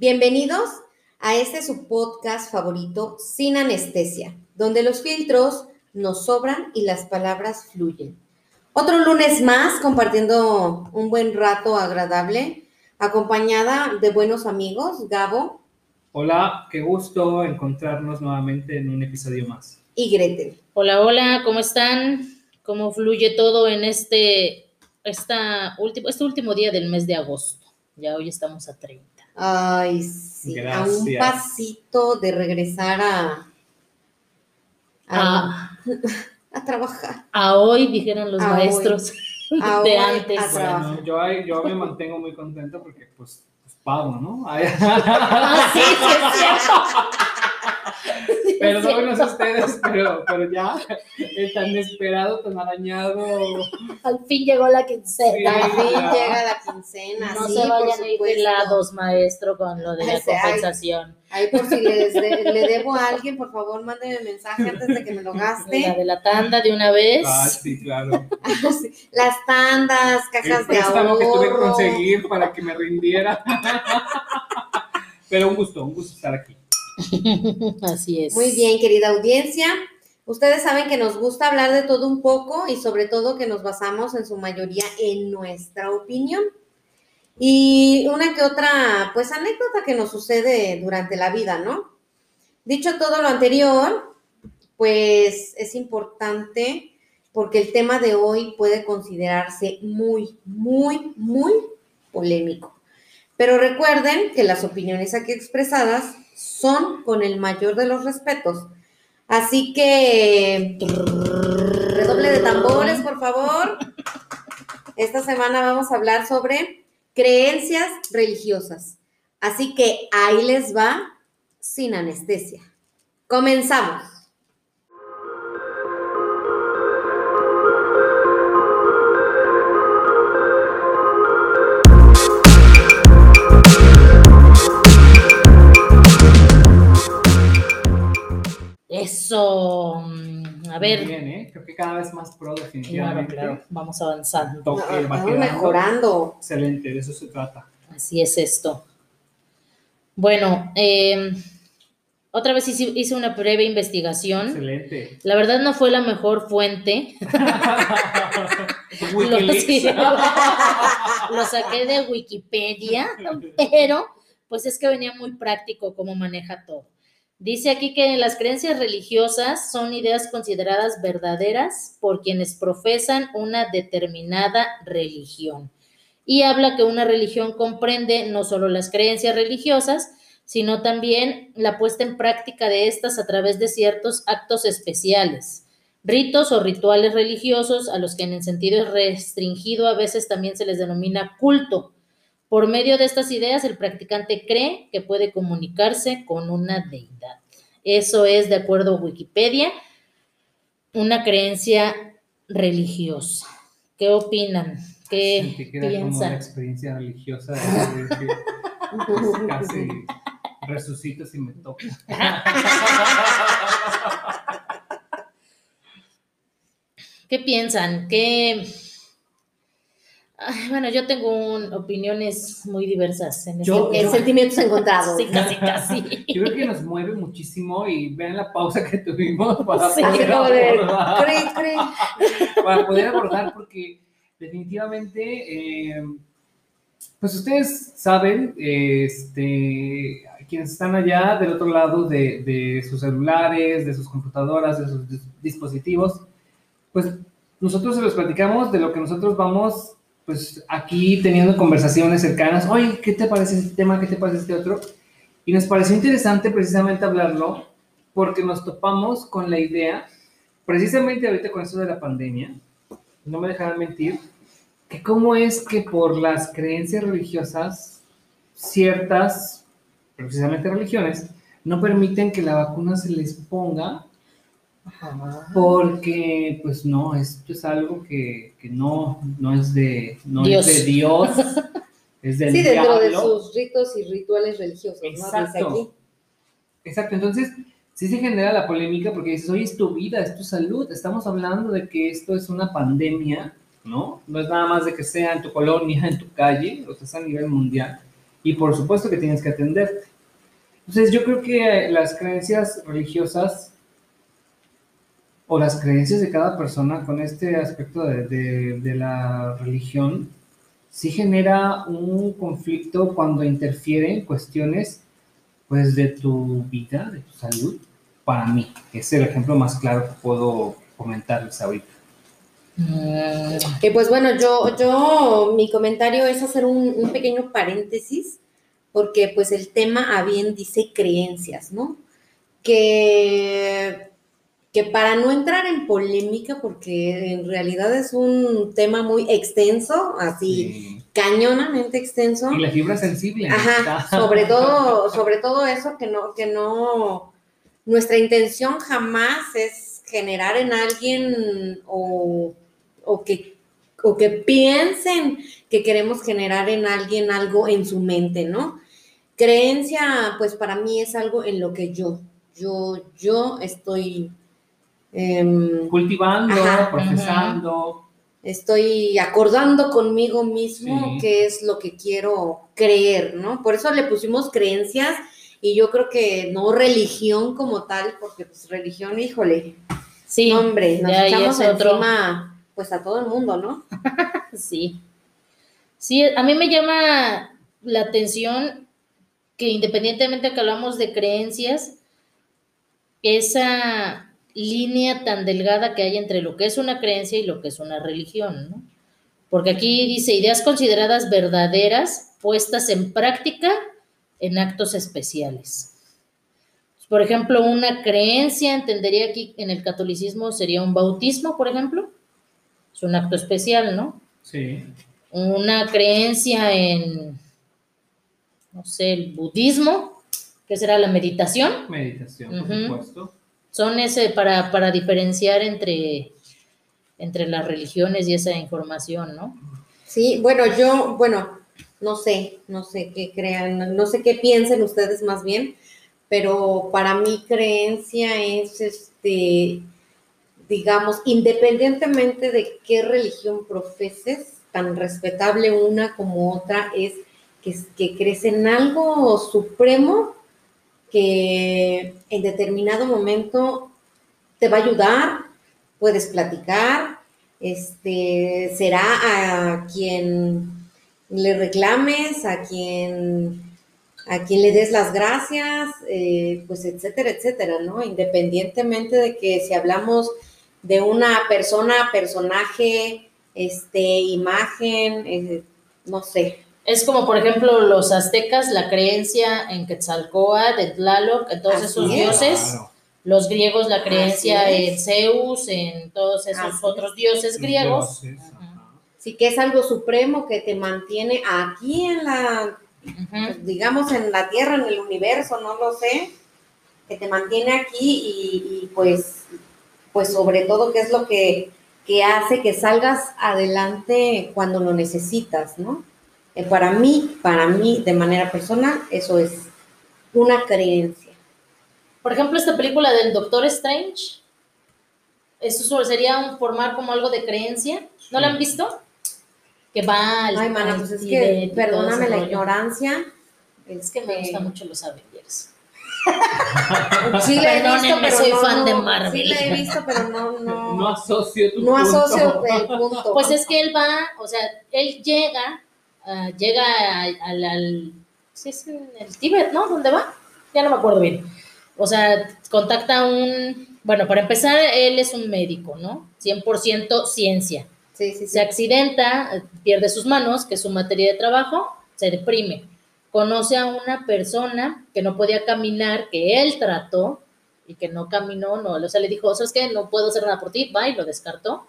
Bienvenidos a este su podcast favorito, Sin Anestesia, donde los filtros nos sobran y las palabras fluyen. Otro lunes más compartiendo un buen rato agradable, acompañada de buenos amigos, Gabo. Hola, qué gusto encontrarnos nuevamente en un episodio más. Y Gretel. Hola, hola, ¿cómo están? ¿Cómo fluye todo en este, esta último, este último día del mes de agosto? Ya hoy estamos a 30. Ay, sí, a un pasito de regresar a, a, a trabajar. A hoy, dijeron los maestros de antes. yo, yo me mantengo muy contento porque pues, pues pago, ¿no? ah, sí, sí, es cierto. Perdónenos ustedes, pero, pero ya, es tan esperado, tan arañado. Al fin llegó la quincena. Al fin llega la quincena. No se vayan a ir maestro, con lo de la compensación. Ahí, por si le debo a alguien, por favor, mándeme mensaje antes de que me lo gaste. La de la tanda de una vez. Ah, sí, claro. Las tandas, cajas de ahorro. que tuve que conseguir para que me rindiera. Pero un gusto, un gusto estar aquí. Así es. Muy bien, querida audiencia. Ustedes saben que nos gusta hablar de todo un poco y sobre todo que nos basamos en su mayoría en nuestra opinión. Y una que otra, pues anécdota que nos sucede durante la vida, ¿no? Dicho todo lo anterior, pues es importante porque el tema de hoy puede considerarse muy, muy, muy polémico. Pero recuerden que las opiniones aquí expresadas son con el mayor de los respetos. Así que, redoble de tambores, por favor. Esta semana vamos a hablar sobre creencias religiosas. Así que ahí les va sin anestesia. Comenzamos. Ver. bien, ¿eh? Creo que cada vez más pro, definitivamente. Claro, claro. Vamos avanzando. Vamos mejorando. Excelente, de eso se trata. Así es esto. Bueno, eh, otra vez hice, una breve investigación. Excelente. La verdad no fue la mejor fuente. lo, lo saqué de Wikipedia, pero pues es que venía muy práctico cómo maneja todo. Dice aquí que las creencias religiosas son ideas consideradas verdaderas por quienes profesan una determinada religión. Y habla que una religión comprende no solo las creencias religiosas, sino también la puesta en práctica de estas a través de ciertos actos especiales, ritos o rituales religiosos a los que en el sentido restringido a veces también se les denomina culto por medio de estas ideas, el practicante cree que puede comunicarse con una deidad. Eso es, de acuerdo a Wikipedia, una creencia religiosa. ¿Qué opinan? ¿Qué piensan? Como una experiencia religiosa casi resucito si me toca. ¿Qué piensan? ¿Qué bueno, yo tengo opiniones muy diversas en este sentimientos encontrados. Sí, casi, casi. Yo creo que nos mueve muchísimo y vean la pausa que tuvimos para poder abordar. para poder abordar, porque definitivamente, eh, pues ustedes saben, este, quienes están allá del otro lado de, de sus celulares, de sus computadoras, de sus dispositivos, pues nosotros se los platicamos de lo que nosotros vamos pues aquí teniendo conversaciones cercanas, oye, ¿qué te parece este tema? ¿Qué te parece este otro? Y nos pareció interesante precisamente hablarlo porque nos topamos con la idea, precisamente ahorita con esto de la pandemia, no me dejarán mentir, que cómo es que por las creencias religiosas, ciertas, precisamente religiones, no permiten que la vacuna se les ponga porque, pues no, esto es algo que, no, no es de, no Dios. Es de Dios. Es del sí, dentro de sus ritos y rituales religiosos, Exacto. Exacto, entonces sí se genera la polémica porque dices, oye, es tu vida, es tu salud, estamos hablando de que esto es una pandemia, ¿no? No es nada más de que sea en tu colonia, en tu calle, o sea, es a nivel mundial. y por supuesto que tienes que atenderte. Entonces yo creo que las creencias religiosas o las creencias de cada persona con este aspecto de, de, de la religión sí genera un conflicto cuando interfieren cuestiones pues de tu vida, de tu salud, para mí. Es el ejemplo más claro que puedo comentarles ahorita. Que pues bueno, yo, yo, mi comentario es hacer un, un pequeño paréntesis, porque pues el tema a bien dice creencias, ¿no? Que, que para no entrar en polémica, porque en realidad es un tema muy extenso, así Sí. cañonamente extenso. Y la fibra sensible. Ajá, está- sobre todo, sobre todo eso que no, que no, nuestra intención jamás es generar en alguien o, o que, o que piensen que queremos generar en alguien algo en su mente, ¿no? Creencia, pues para mí es algo en lo que yo, yo, yo estoy, em, Cultivando, Ajá, profesando. estoy acordando conmigo mismo Sí. qué es lo que quiero creer, ¿no? Por eso le pusimos creencias y yo creo que no religión como tal, porque pues religión, híjole, Sí, no, hombre, nos echamos es otro. encima pues a todo el mundo, ¿no? Sí. Sí, a mí me llama la atención que independientemente que hablamos de creencias, esa línea tan delgada que hay entre lo que es una creencia y lo que es una religión, ¿no? Porque aquí dice ideas consideradas verdaderas puestas en práctica en actos especiales. Por ejemplo, una creencia, entendería aquí en el catolicismo sería un bautismo, por ejemplo. Es un acto especial, ¿no? Sí. una creencia en, no sé, el budismo, que será la meditación, Meditación, por supuesto. Son ese para, para diferenciar entre, entre las religiones y esa información, ¿no? Sí, bueno, yo, bueno, no sé, no sé qué crean, no sé qué piensen ustedes más bien, pero para mí creencia es, este, digamos, independientemente de qué religión profeses, tan respetable una como otra es que, que crees en algo supremo que en determinado momento te va a ayudar, puedes platicar, este, será a quien le reclames, a quien, a quien le des las gracias, eh, pues etcétera, etcétera, ¿no? Independientemente de que si hablamos de una persona, personaje, este, imagen, eh, no sé. Es como, por ejemplo, los aztecas, la creencia en Quetzalcóatl, en Tlaloc, en todos Así esos es. dioses. Claro. Los griegos, la creencia en. Zeus, en todos esos Así otros dioses griegos. Dioses. Sí que es algo supremo que te mantiene aquí en la, pues, digamos, en la Tierra, en el universo, no lo sé, que te mantiene aquí y, y, pues, pues sobre todo, ¿qué es lo que, que hace que salgas adelante cuando lo necesitas, ¿no? Eh, para mí, para mí, de manera personal, eso es una creencia. Por ejemplo, esta película del Doctor Strange, eso solo sería un formar como algo de creencia. ¿No la han visto? Que va al. Ay, mana, pues es que, perdóname la rollo. ignorancia. Es que me este, gustan mucho los Avengers. Sí la he visto, pero soy no, fan de no, Marvel. Sí la he visto, pero no, no, No asocio tu no punto. asocio el punto. Pues es que él va, o sea, él llega, ah, llega al, al, sí, es en el Tíbet, ¿no? ¿Dónde va? Ya no me acuerdo bien. O sea, contacta a un, bueno, para empezar, él es un médico, ¿no? 100% ciencia. Sí, sí, sí. Se accidenta, pierde sus manos, que es su materia de trabajo, se deprime. Conoce a una persona que no podía caminar, que él trató y que no caminó, no, o sea, le dijo, ¿sabes qué? No puedo hacer nada por ti, va y lo descartó.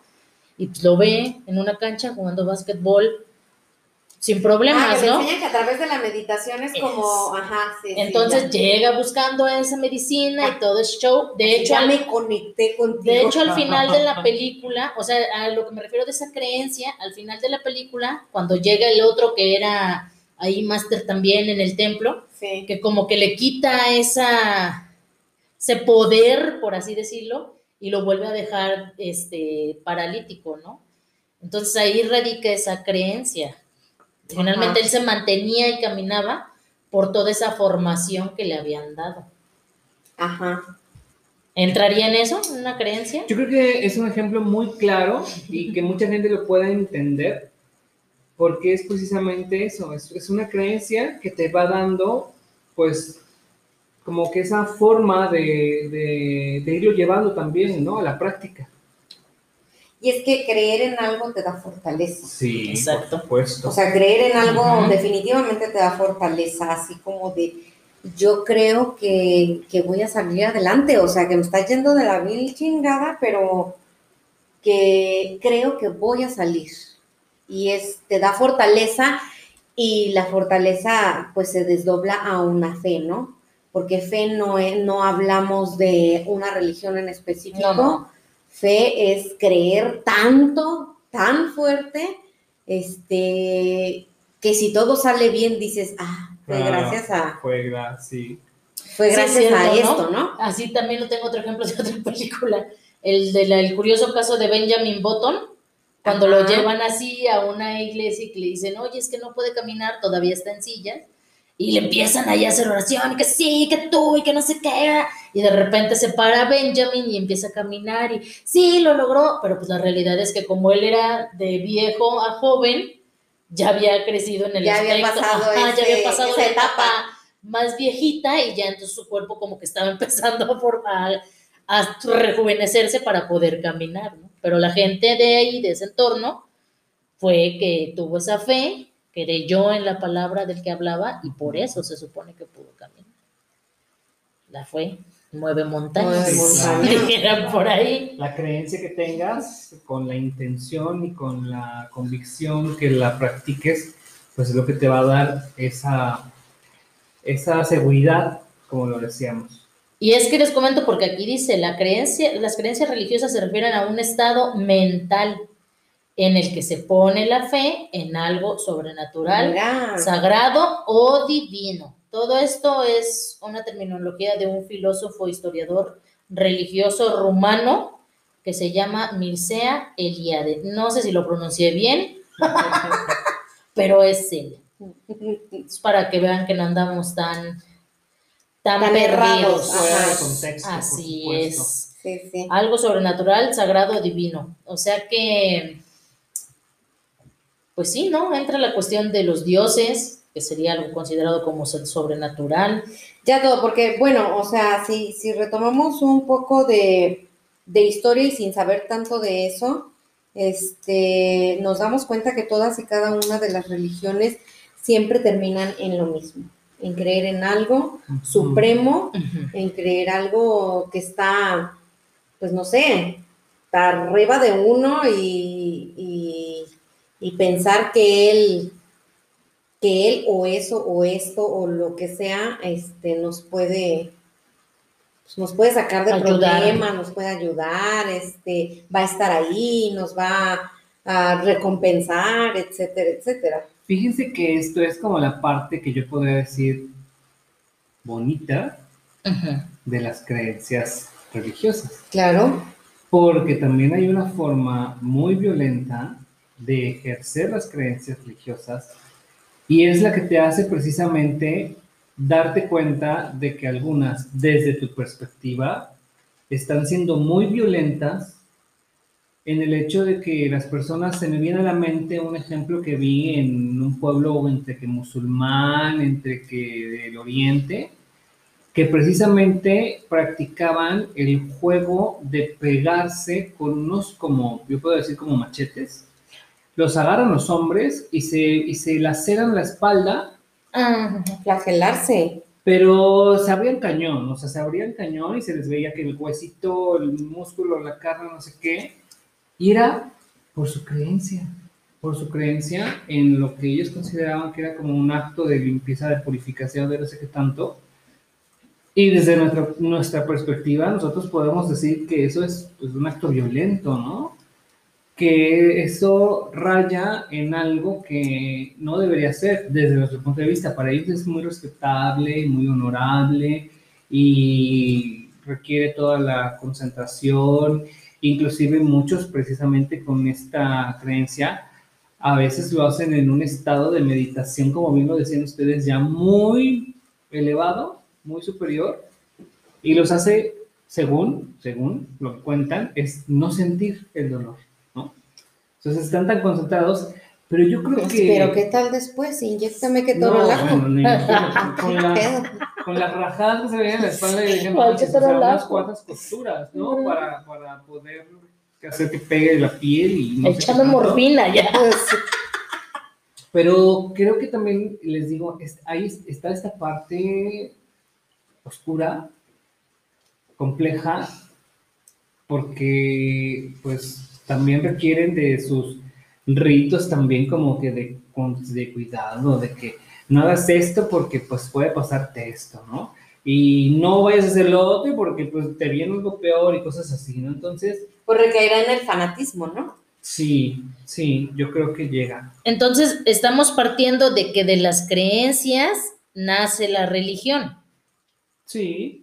Y pues lo ve en una cancha jugando básquetbol sin Ah, problemas, que te ¿no? enseñan que a través de la meditación es como, Es. ajá, sí. Entonces llega buscando esa medicina y todo es show. De hecho, ya al- me conecté contigo. De hecho, al final de la película, o sea, a lo que me refiero de esa creencia, al final de la película, cuando llega el otro que era ahí máster también en el templo, sí. que como que le quita esa, ese poder, por así decirlo, y lo vuelve a dejar este, paralítico, ¿no? Entonces ahí radica esa creencia. Finalmente Ajá. él se mantenía y caminaba por toda esa formación que le habían dado. Ajá. ¿Entraría en eso, en una creencia? Yo creo que es un ejemplo muy claro y que mucha gente lo pueda entender porque es precisamente eso, es, es una creencia que te va dando pues como que esa forma de, de, de irlo llevando también, ¿no? A la práctica. Y es que creer en algo te da fortaleza. Sí, Exacto. por supuesto. O sea, creer en algo definitivamente te da fortaleza, así como de, yo creo que, que voy a salir adelante, o sea, que me está yendo de la vil chingada, pero que creo que voy a salir. Y es, te da fortaleza y la fortaleza pues se desdobla a una fe, ¿no? Porque fe no, es, no hablamos de una religión en específico. No, no. Fe es creer tanto, tan fuerte, este, que si todo sale bien dices, ah, fue Claro, gracias a, Fue gra- sí. fue Sí, gracias cierto, a ¿no? esto, ¿no? Así también lo tengo otro ejemplo de otra película, el del el curioso caso de Benjamin Button, cuando lo llevan así a una iglesia y que le dicen, oye, es que no puede caminar, todavía está en silla, y le empiezan ahí a hacer oración, que sí, que tú, y que no sé qué, y de repente se para Benjamin y empieza a caminar, y sí, lo logró, pero pues la realidad es que como él era de viejo a joven, ya había crecido en el Ya había aspecto, pasado ajá, ya ese- había pasado esa la etapa etapa. más viejita y ya entonces su cuerpo como que estaba empezando a, for- a, a rejuvenecerse para poder caminar, ¿no? Pero la gente de ahí, de ese entorno, fue que tuvo esa fe, creyó en la palabra del que hablaba y por eso se supone que pudo caminar. La fe mueve montañas, Mueve por ahí. La creencia que tengas con la intención y con la convicción que la practiques, pues es lo que te va a dar esa, esa seguridad, como lo decíamos. Y es que les comento porque aquí dice, la creencia, las creencias religiosas se refieren a un estado mental en el que se pone la fe en algo sobrenatural, sagrado o divino. Todo esto es una terminología de un filósofo historiador religioso rumano que se llama Mircea Eliade. No sé si lo pronuncié bien, pero es él. Es para que vean que no andamos tan, tan, perdidos. Contexto, Así es. sí, sí. Algo sobrenatural, sagrado, divino. O sea que, pues sí, ¿no? Entra la cuestión de los dioses, que sería algo considerado como so- sobrenatural. Ya todo, porque bueno, o sea, si, si retomamos un poco de, de historia y sin saber tanto de eso, este, nos damos cuenta que todas y cada una de las religiones siempre terminan en lo mismo, en creer en algo supremo, en creer algo que está, pues no sé, está arriba de uno y, y- y pensar que él, que él o eso o esto o lo que sea, este, nos puede, pues, nos puede sacar de Ayudar. problemas, nos puede ayudar, este, va a estar ahí, nos va a recompensar, etcétera, etcétera. Fíjense que esto es como la parte que yo podría decir bonita de las creencias religiosas. Claro. Porque también hay una forma muy violenta de ejercer las creencias religiosas y es la que te hace precisamente darte cuenta de que algunas, desde tu perspectiva, están siendo muy violentas en el hecho de que las personas, se me viene a la mente un ejemplo que vi en un pueblo entre que musulmán, entre que del oriente, que precisamente practicaban el juego de pegarse con unos como, yo puedo decir como machetes, los agarran los hombres y se, y se laceran la espalda, Ah, Flagelarse. pero se abrían cañón, o sea, se abrían cañón y se les veía que el huesito, el músculo, la carne, no sé qué, y era por su creencia, por su creencia en lo que ellos consideraban que era como un acto de limpieza, de purificación, de no sé qué tanto. Y desde nuestra, nuestra perspectiva, nosotros podemos decir que eso es pues, un acto violento, ¿no? Que eso raya en algo que no debería ser desde nuestro punto de vista. Para ellos es muy respetable, muy honorable y requiere toda la concentración. Inclusive muchos precisamente con esta creencia a veces lo hacen en un estado de meditación, como bien lo decían ustedes, ya muy elevado, muy superior, y los hace, según, según lo que cuentan, es no sentir el dolor. Entonces están tan concentrados, pero yo creo que... Pero ¿qué tal después? Inyéctame que todo No, relajo. bueno, ni- con, ¿Qué la- con las rajadas que se veían en la espalda y dije, ¿Cuál manches, que o sea, unas cuantas costuras, ¿no? Para, para poder hacer que pegue la piel y no morfina ya. Pero creo que también les digo, es- ahí es- está esta parte oscura, compleja, porque pues también requieren de sus ritos también como que de, de cuidado, de que no hagas esto porque pues puede pasarte esto, ¿no? Y no vayas a hacer lo otro porque pues te viene algo peor y cosas así, ¿no? Entonces, pues recaerá en el fanatismo, ¿no? sí, sí, yo creo que llega. Entonces, estamos partiendo de que de las creencias nace la religión. Sí,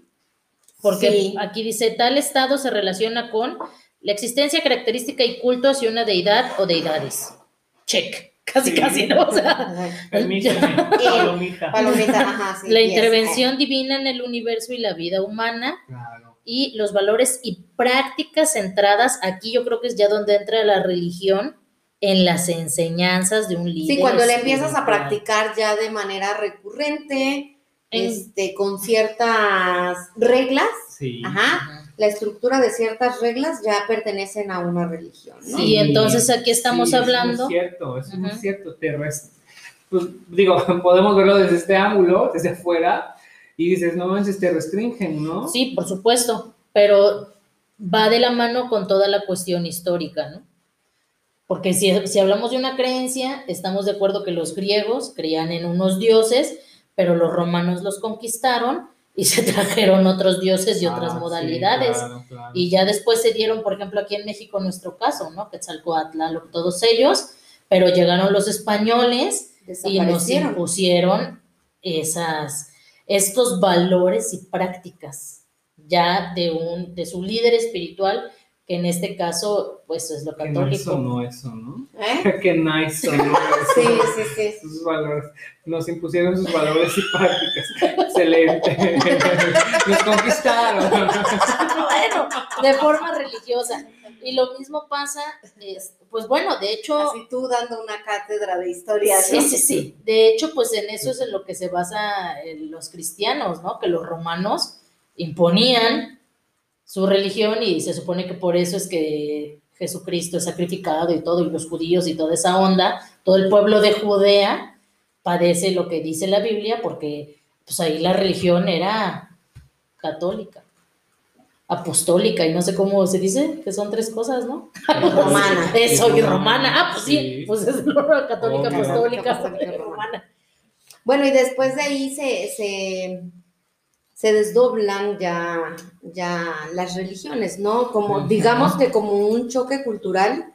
Porque Sí. aquí dice, tal estado se relaciona con la existencia característica y culto hacia una deidad o deidades. Check. Casi, Sí. casi, ¿no? O sea, palomita. Palomita, ajá, sí. la yes. intervención divina en el universo y la vida humana Claro. y los valores y prácticas centradas, aquí yo creo que es ya donde entra la religión, en las enseñanzas de un líder. Sí, cuando le empiezas a practicar ya de manera recurrente, En- este, con ciertas reglas, Sí. ajá, Ajá. La estructura de ciertas reglas ya pertenecen a una religión, ¿no? Sí, entonces aquí estamos sí, hablando- Es cierto, es muy cierto. Te res- pues, digo, podemos verlo desde este ángulo, desde afuera, y dices, no manches, te restringen, ¿no? Sí, por supuesto, pero va de la mano con toda la cuestión histórica, ¿no? Porque si, si hablamos de una creencia, estamos de acuerdo que los griegos creían en unos dioses, pero los romanos los conquistaron y se trajeron otros dioses y otras Ah, sí, modalidades. claro, claro. Y ya después se dieron, por ejemplo, aquí en México nuestro caso, ¿no? Quetzalcóatl, todos ellos, pero llegaron los españoles y nos impusieron esas, estos valores y prácticas ya de un de su líder espiritual que en este caso pues es lo Qué nice católico sonó eso, ¿no? ¿Eh? Qué nice sonó eso. Sí, sí, sí. Sus valores. Nos impusieron sus valores y prácticas. Excelente. Nos conquistaron. bueno de forma religiosa y lo mismo pasa es, pues bueno de hecho Así tú dando una cátedra de historia, Sí, ¿no? sí, sí. De hecho, pues en eso es en lo que se basa eh, los cristianos, ¿no? Que los romanos imponían su religión y se supone que por eso es que Jesucristo es sacrificado y todo, y los judíos y toda esa onda, todo el pueblo de Judea padece lo que dice la Biblia porque pues ahí la religión era católica, apostólica y no sé cómo se dice, que son tres cosas, ¿no? Romana. Eso, y romana. Ah, pues sí, Sí. pues es católica, apostólica, romana. Bueno, y después de ahí se, se, se desdoblan ya, ya las religiones, ¿no? Como, digamos que como un choque cultural.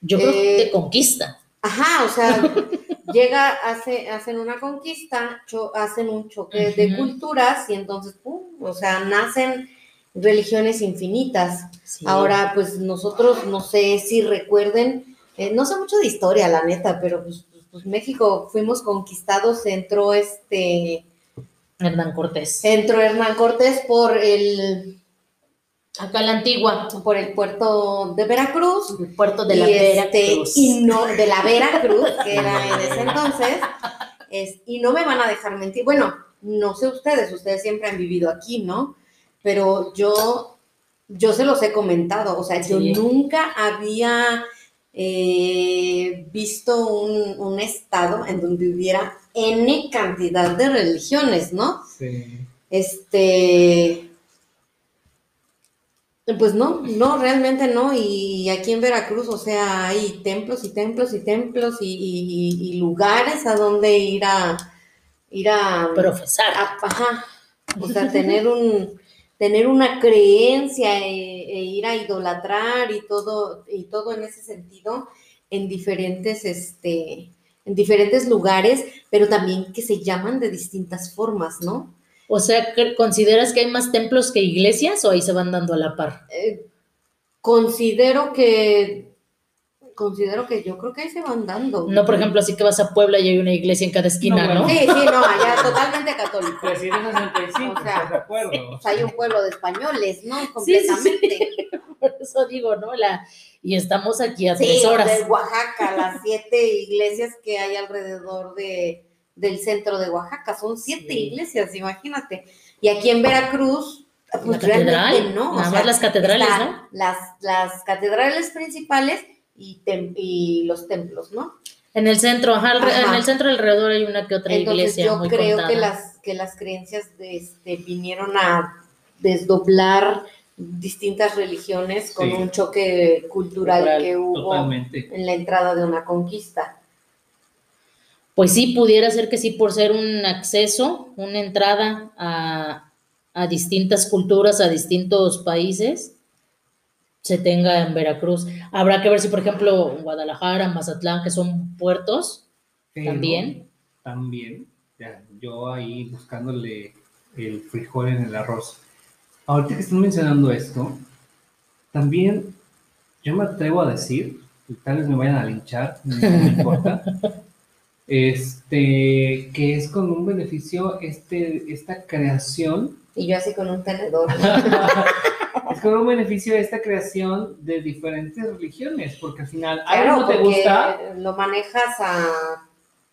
Yo creo que Eh, te conquista. Ajá, o sea, llega, hace, hacen una conquista, cho- hacen un choque de culturas y entonces, pum, o sea, nacen religiones infinitas. Sí. Ahora, pues nosotros, no sé si recuerden, eh, no sé mucho de historia, la neta, pero pues, pues, pues, México fuimos conquistados, entró este, Hernán Cortés. entró Hernán Cortés por el, Acá la antigua, por el puerto de Veracruz. el puerto de la este, Veracruz. y no, de la Veracruz, que era en ese entonces, es, y no me van a dejar mentir. Bueno, no sé ustedes, ustedes siempre han vivido aquí, ¿no? Pero yo, yo se los he comentado, o sea, yo nunca había eh, visto un, un estado en donde hubiera N cantidad de religiones, ¿no? Sí. Este. Pues no, no, realmente no. Y aquí en Veracruz, o sea, hay templos y templos y templos y, y- y- y lugares a donde ir a ir a, Profesar. a- ajá, o sea, tener un tener una creencia e, e ir a idolatrar y todo y todo en ese sentido en diferentes este en diferentes lugares, pero también que se llaman de distintas formas, ¿no? O sea, ¿cre- ¿consideras que hay más templos que iglesias o ahí se van dando a la par? Eh, considero que considero que yo creo que ahí se van dando. No, por ejemplo, así que vas a Puebla y hay una iglesia en cada esquina, No. Sí, sí, no, allá totalmente católico. 365, O sea, ¿estás de acuerdo? Pues hay un pueblo de españoles, ¿no? Sí, sí, sí. Completamente. Por eso digo, ¿no? La, y estamos aquí a Sí, tres horas. de Oaxaca, las siete iglesias que hay alrededor de, del centro de Oaxaca. Son siete Sí. iglesias, imagínate. Y aquí en Veracruz, pues La catedral, realmente no. o nada sea, más las catedrales, ¿no? Las, las catedrales principales y, tem- y los templos, ¿no? En el centro, ajá, en el centro alrededor hay una que otra Entonces iglesia yo muy creo contada. que las, que las creencias de este, vinieron a desdoblar distintas religiones con Sí. un choque cultural, Cultural, que hubo Totalmente. en la entrada de una conquista. Pues sí, pudiera ser que sí, por ser un acceso, una entrada a, a distintas culturas, a distintos países, se tenga en Veracruz. Habrá que ver si, por ejemplo, Guadalajara, Mazatlán, que son puertos, Pero también. También, ya, yo ahí buscándole el frijol en el arroz. Ahorita que están mencionando esto, también yo me atrevo a decir, y tal vez me vayan a linchar, no me importa, este, que es con un beneficio este, esta creación Y yo así con un tenedor. es con un beneficio esta creación de diferentes religiones, porque al final algo Claro, no te gusta, lo manejas a...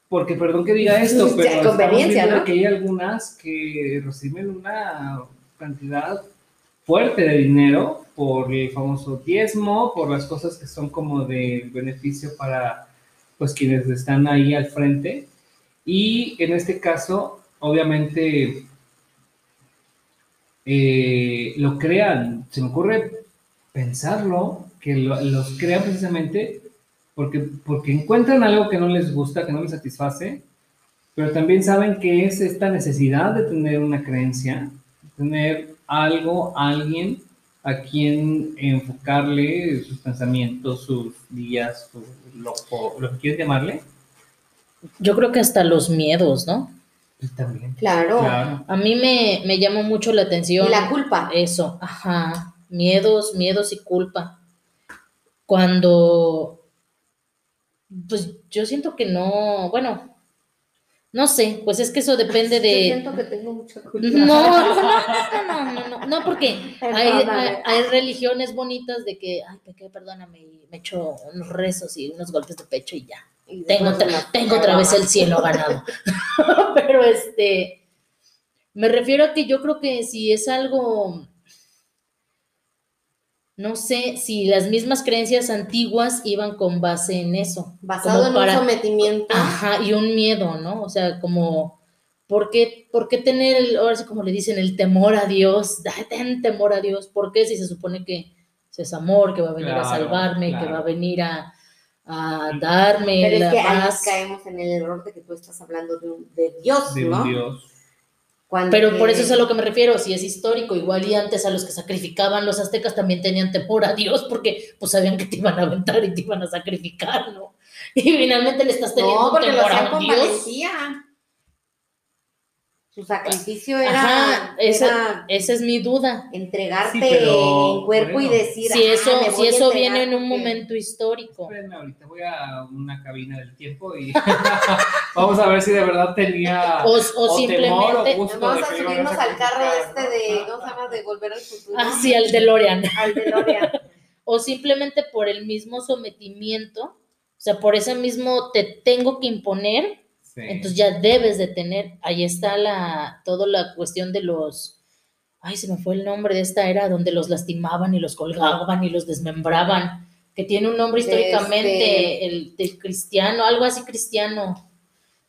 porque perdón que diga esto, pero conveniencia, ¿no? que hay algunas que reciben una cantidad fuerte de dinero por el famoso diezmo, por las cosas que son como de beneficio para pues quienes están ahí al frente. Y en este caso, obviamente, eh, lo crean, se me ocurre pensarlo, que lo- los crean precisamente porque, porque encuentran algo que no les gusta, que no les satisface, pero también saben que es esta necesidad de tener una creencia, tener algo, alguien a quien enfocarle sus pensamientos, sus días, su- lo, lo que quieres llamarle. Yo creo que hasta los miedos, ¿no? También. Claro. Claro. A mí me, me llamó mucho la atención. Y la culpa. Eso, ajá, miedos, miedos y culpa. Cuando, pues yo siento que no, bueno, no sé, pues es que eso depende Yo de... siento que tengo mucha culpa. No, no, no, no, no, no, no, porque hay, hay, hay religiones bonitas de que, ay, pequé, perdóname, y me echo unos rezos y unos golpes de pecho y ya. Y Tengo, otra, tengo otra vez el cielo ganado. Pero este, me refiero a que yo creo que si es algo, no sé, si las mismas creencias antiguas iban con base en eso. Basado como en para- un sometimiento. Ajá, y un miedo, ¿no? O sea, como, ¿por qué, por qué tener, el, ahora sí como le dicen, el temor a Dios? Ten temor a Dios. ¿Por qué si se supone que es amor, que va a venir a Claro, salvarme, que va a venir a, a darme Pero la es que ahí paz? caemos en el error de que tú estás hablando de, un- de Dios, De ¿no? un Dios. Cuando Pero por eso es a lo que me refiero, si es histórico, igual y antes a los que sacrificaban los aztecas también tenían temor a Dios porque pues sabían que te iban a aventar y te iban a sacrificar, ¿no? Y finalmente le estás teniendo No, porque lo temor hacían a Dios. Su sacrificio era, Ajá, esa, era esa es mi duda. entregarte Sí, pero, en cuerpo y decir, Si "Ah, eso, me si eso viene en un porque-". momento histórico. Espérenme ahorita, voy a una cabina del tiempo y vamos a ver si de verdad tenía O, o o temor o simplemente, gusto Vamos de a subirnos al carro este de, ¿no? ¿cómo se llama? De volver al futuro. ah, sí, al DeLorean. Al DeLorean. O simplemente por el mismo sometimiento, o sea, por ese mismo te tengo que imponer, Sí. entonces ya debes de tener, ahí está la, toda la cuestión de los, ay, se me fue el nombre de esta era, donde los lastimaban y los colgaban y los desmembraban, que tiene un nombre históricamente, este- el del cristiano, algo así cristiano.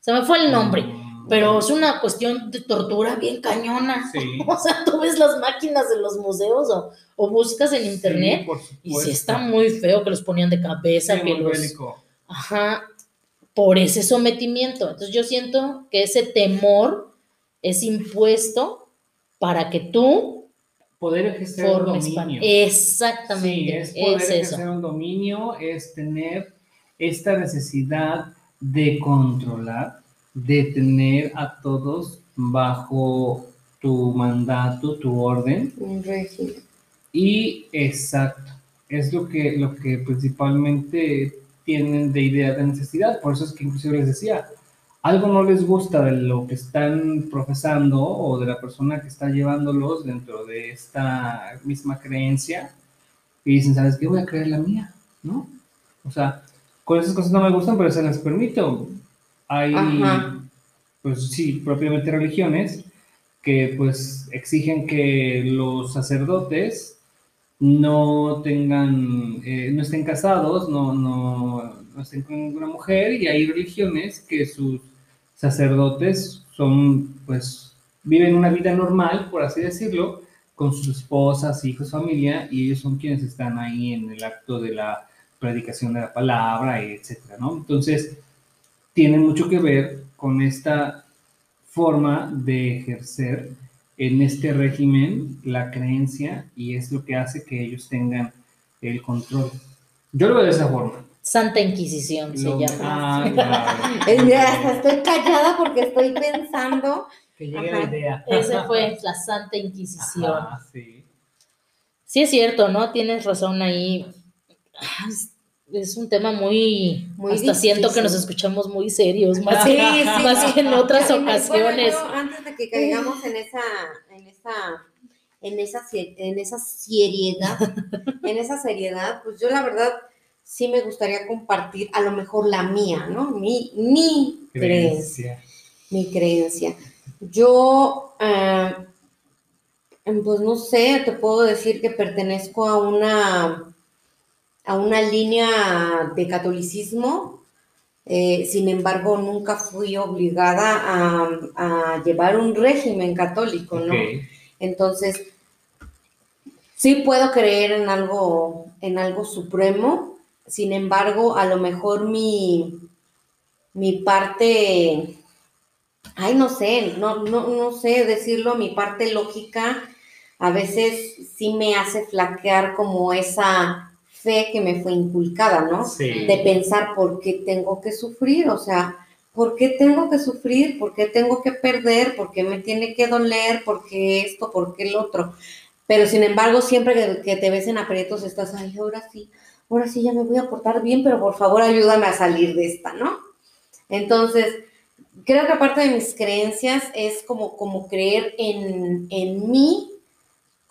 Se me fue el nombre, Mm, pero es una cuestión de tortura bien cañona. Sí. O sea, tú ves las máquinas de los museos o, o buscas en Sí, internet por y sí está muy feo que los ponían de cabeza, Sí, que los... Ajá, por ese sometimiento. Entonces yo siento que ese temor es impuesto para que tú Poder ejercer un formes dominio. Exactamente, Sí, es poder es ejercer eso. un dominio, es tener esta necesidad de controlar, de tener a todos bajo tu mandato, tu orden. Un régimen. Y exacto, es lo que, lo que principalmente tienen de idea de necesidad. Por eso es que inclusive les decía, algo no les gusta de lo que están profesando o de la persona que está llevándolos dentro de esta misma creencia y dicen, ¿sabes qué? Voy a creer la mía, ¿no? O sea, con esas cosas no me gustan, pero se las permito. Hay, Ajá. pues sí, propiamente religiones que pues exigen que los sacerdotes no tengan, eh, no estén casados, no, no, no estén con ninguna mujer y hay religiones que sus sacerdotes son, pues, viven una vida normal, por así decirlo, con sus esposas, hijos, familia, y ellos son quienes están ahí en el acto de la predicación de la palabra, etcétera, ¿no? Entonces, tiene mucho que ver con esta forma de ejercer en este régimen la creencia y es lo que hace que ellos tengan el control. Yo lo veo de esa forma. Santa Inquisición se llama. Ah, claro. Estoy callada porque estoy pensando. Que llegue la idea. Esa fue la Santa Inquisición. Ajá, sí. Sí es cierto, ¿no? Tienes razón ahí. Ah, Es, un tema muy... Muy hasta siento que nos escuchamos muy serios, más, Sí, más sí. que en otras bueno, ocasiones. yo, antes de que caigamos en esa, en esa, en esa, en esa seriedad, en esa seriedad, pues yo la verdad sí me gustaría compartir a lo mejor la mía, ¿no? Mi, mi creencia, Creencia. mi creencia. Yo, eh, pues no sé, te puedo decir que pertenezco a una, a una línea de catolicismo. eh, sin embargo, nunca fui obligada a, a llevar un régimen católico, ¿no? Entonces, sí puedo creer en algo, en algo supremo, sin embargo, a lo mejor mi, mi parte, ay, no sé, no, no, no sé decirlo, mi parte lógica a veces sí me hace flaquear como esa fe que me fue inculcada, ¿no? Sí. de pensar por qué tengo que sufrir, o sea, ¿por qué tengo que sufrir? ¿Por qué tengo que perder? ¿Por qué me tiene que doler? ¿Por qué esto? ¿Por qué el otro? Pero sin embargo, siempre que, que te ves en aprietos, estás, ay, ahora sí, ahora sí ya me voy a portar bien, pero por favor ayúdame a salir de esta, ¿no? Entonces, creo que aparte de mis creencias es como, como creer en, en mí,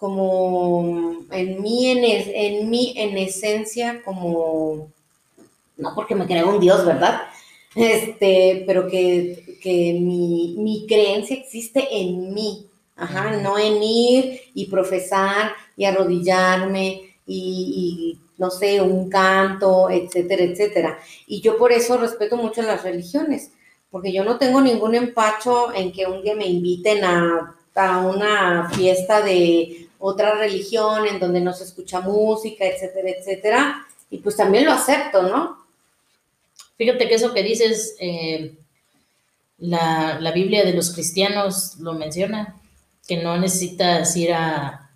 como en mí, en, es- en mí, en esencia, como, no porque me crea un Dios, ¿verdad? Este, pero que, que mi, mi creencia existe en mí, ajá, no en ir y profesar y arrodillarme y, y, no sé, un canto, etcétera, etcétera. Y yo por eso respeto mucho las religiones, porque yo no tengo ningún empacho en que un día me inviten a, a una fiesta de otra religión en donde no se escucha música, etcétera, etcétera. Y pues también lo acepto, ¿no? Fíjate que eso que dices, eh, la, la Biblia de los cristianos lo menciona, que no necesitas ir a,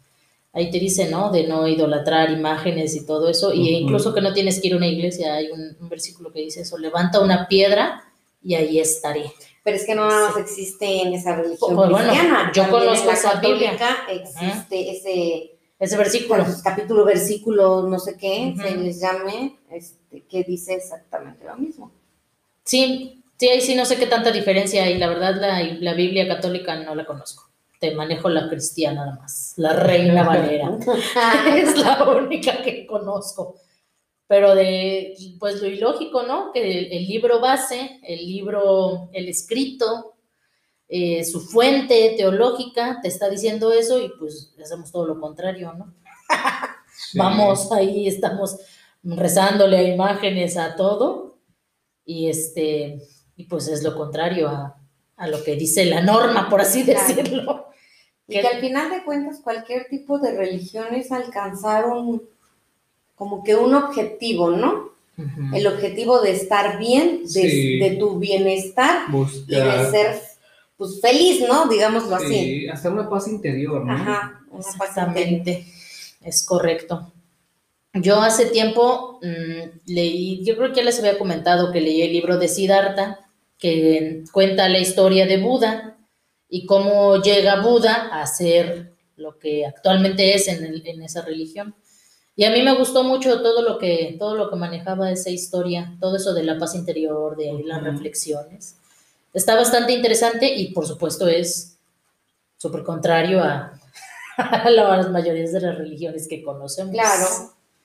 ahí te dice, ¿no? De no idolatrar imágenes y todo eso, y Ujú. incluso que no tienes que ir a una iglesia, hay un, un versículo que dice eso, levanta una piedra y ahí estaré. Pero es que no nada más existe en esa religión Pues bueno, cristiana. yo conozco esa Biblia. católica existe ese Ese versículo. pues, capítulo, versículo, no sé qué, se les llame, este, que dice exactamente lo mismo. Sí, sí, ahí sí no sé qué tanta diferencia hay. La verdad, la, la Biblia católica no la conozco. Te manejo la cristiana nada más, la reina Valera. es la única que conozco. Pero de, pues lo ilógico, ¿no? Que el, el libro base, el libro, el escrito, eh, su fuente teológica te está diciendo eso y pues hacemos todo lo contrario, ¿no? Sí. Vamos, ahí estamos rezándole a imágenes, a todo, y este, y pues es lo contrario a, a lo que dice la norma, por así Claro. decirlo. Y que al final de cuentas cualquier tipo de religión es alcanzar un, como que un objetivo, ¿no? El objetivo de estar bien, de, Sí. de tu bienestar y de Buscar. ser pues feliz, ¿no? Digámoslo así. sí, hasta una paz interior, ¿no? Ajá, una paz interior. Exactamente, es correcto. Yo hace tiempo mm, leí, yo creo que ya les había comentado que leí el libro de Siddhartha, que cuenta la historia de Buda y cómo llega Buda a ser lo que actualmente es en, el- en esa religión. Y a mí me gustó mucho todo lo que, todo lo que manejaba esa historia, todo eso de la paz interior, de las reflexiones. Está bastante interesante y por supuesto es súper contrario a, a las mayorías de las religiones que conocemos. Claro,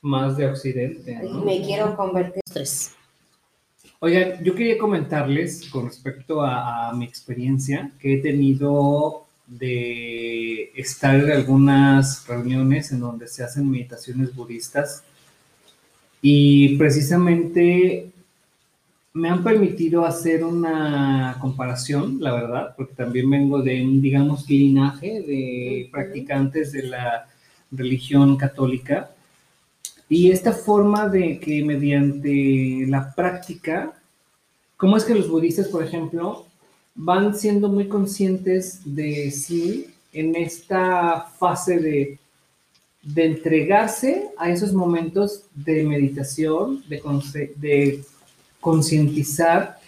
Más de Occidente. me quiero convertir. Tres. Oigan, yo quería comentarles con respecto a, a mi experiencia que he tenido de estar en algunas reuniones en donde se hacen meditaciones budistas. Y precisamente me han permitido hacer una comparación, la verdad, porque también vengo de un, digamos, linaje de practicantes de la religión católica. Y esta forma de que mediante la práctica, ¿cómo es que los budistas, por ejemplo, van siendo muy conscientes de sí en esta fase de, de entregarse a esos momentos de meditación, de, concientizar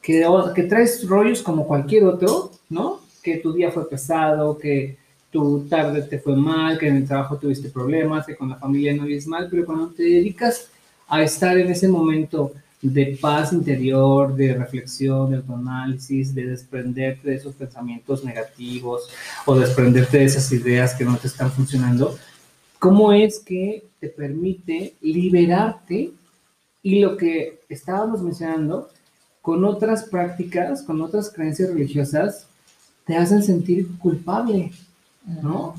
que, que traes rollos como cualquier otro, ¿no? Que tu día fue pesado, que tu tarde te fue mal, que en el trabajo tuviste problemas, que con la familia no vives mal, pero cuando te dedicas a estar en ese momento de paz interior, de reflexión, de autoanálisis, de desprenderte de esos pensamientos negativos o desprenderte de esas ideas que no te están funcionando, ¿cómo es que te permite liberarte? Y lo que estábamos mencionando, con otras prácticas, con otras creencias religiosas, te hacen sentir culpable. ¿no?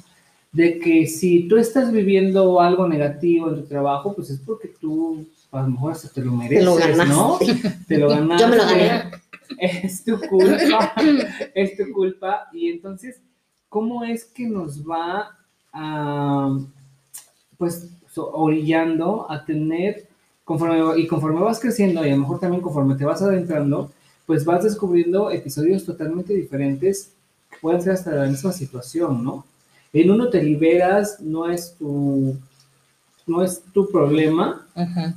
De que si tú estás viviendo algo negativo en tu trabajo, pues es porque tú a lo mejor hasta te lo mereces, lo ganaste. ¿no? Te lo ganaste. Yo me lo gané. Es tu culpa, es tu culpa. Y entonces, ¿cómo es que nos va a, pues, orillando a tener, conforme, y conforme vas creciendo, y a lo mejor también conforme te vas adentrando, pues vas descubriendo episodios totalmente diferentes que pueden ser hasta la misma situación, ¿no? En uno te liberas, no es tu, no es tu problema, Ujú.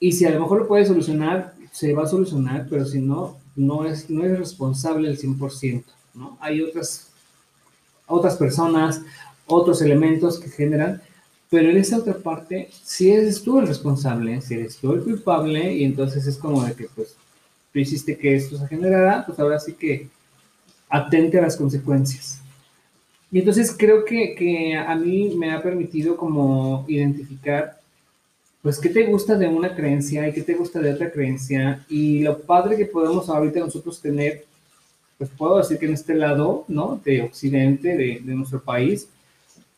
Y si a lo mejor lo puedes solucionar, se va a solucionar, pero si no, no es, no es responsable el 100%, ¿no? Hay otras, otras personas, otros elementos que generan, pero en esa otra parte, si eres tú el responsable, si eres tú el culpable, y entonces es como de que, pues, tú hiciste que esto se generara, pues ahora sí que atente a las consecuencias. Y entonces creo que, que a mí me ha permitido como identificar pues qué te gusta de una creencia y qué te gusta de otra creencia y lo padre que podemos ahorita nosotros tener, pues puedo decir que en este lado, ¿no? De Occidente, de, de nuestro país,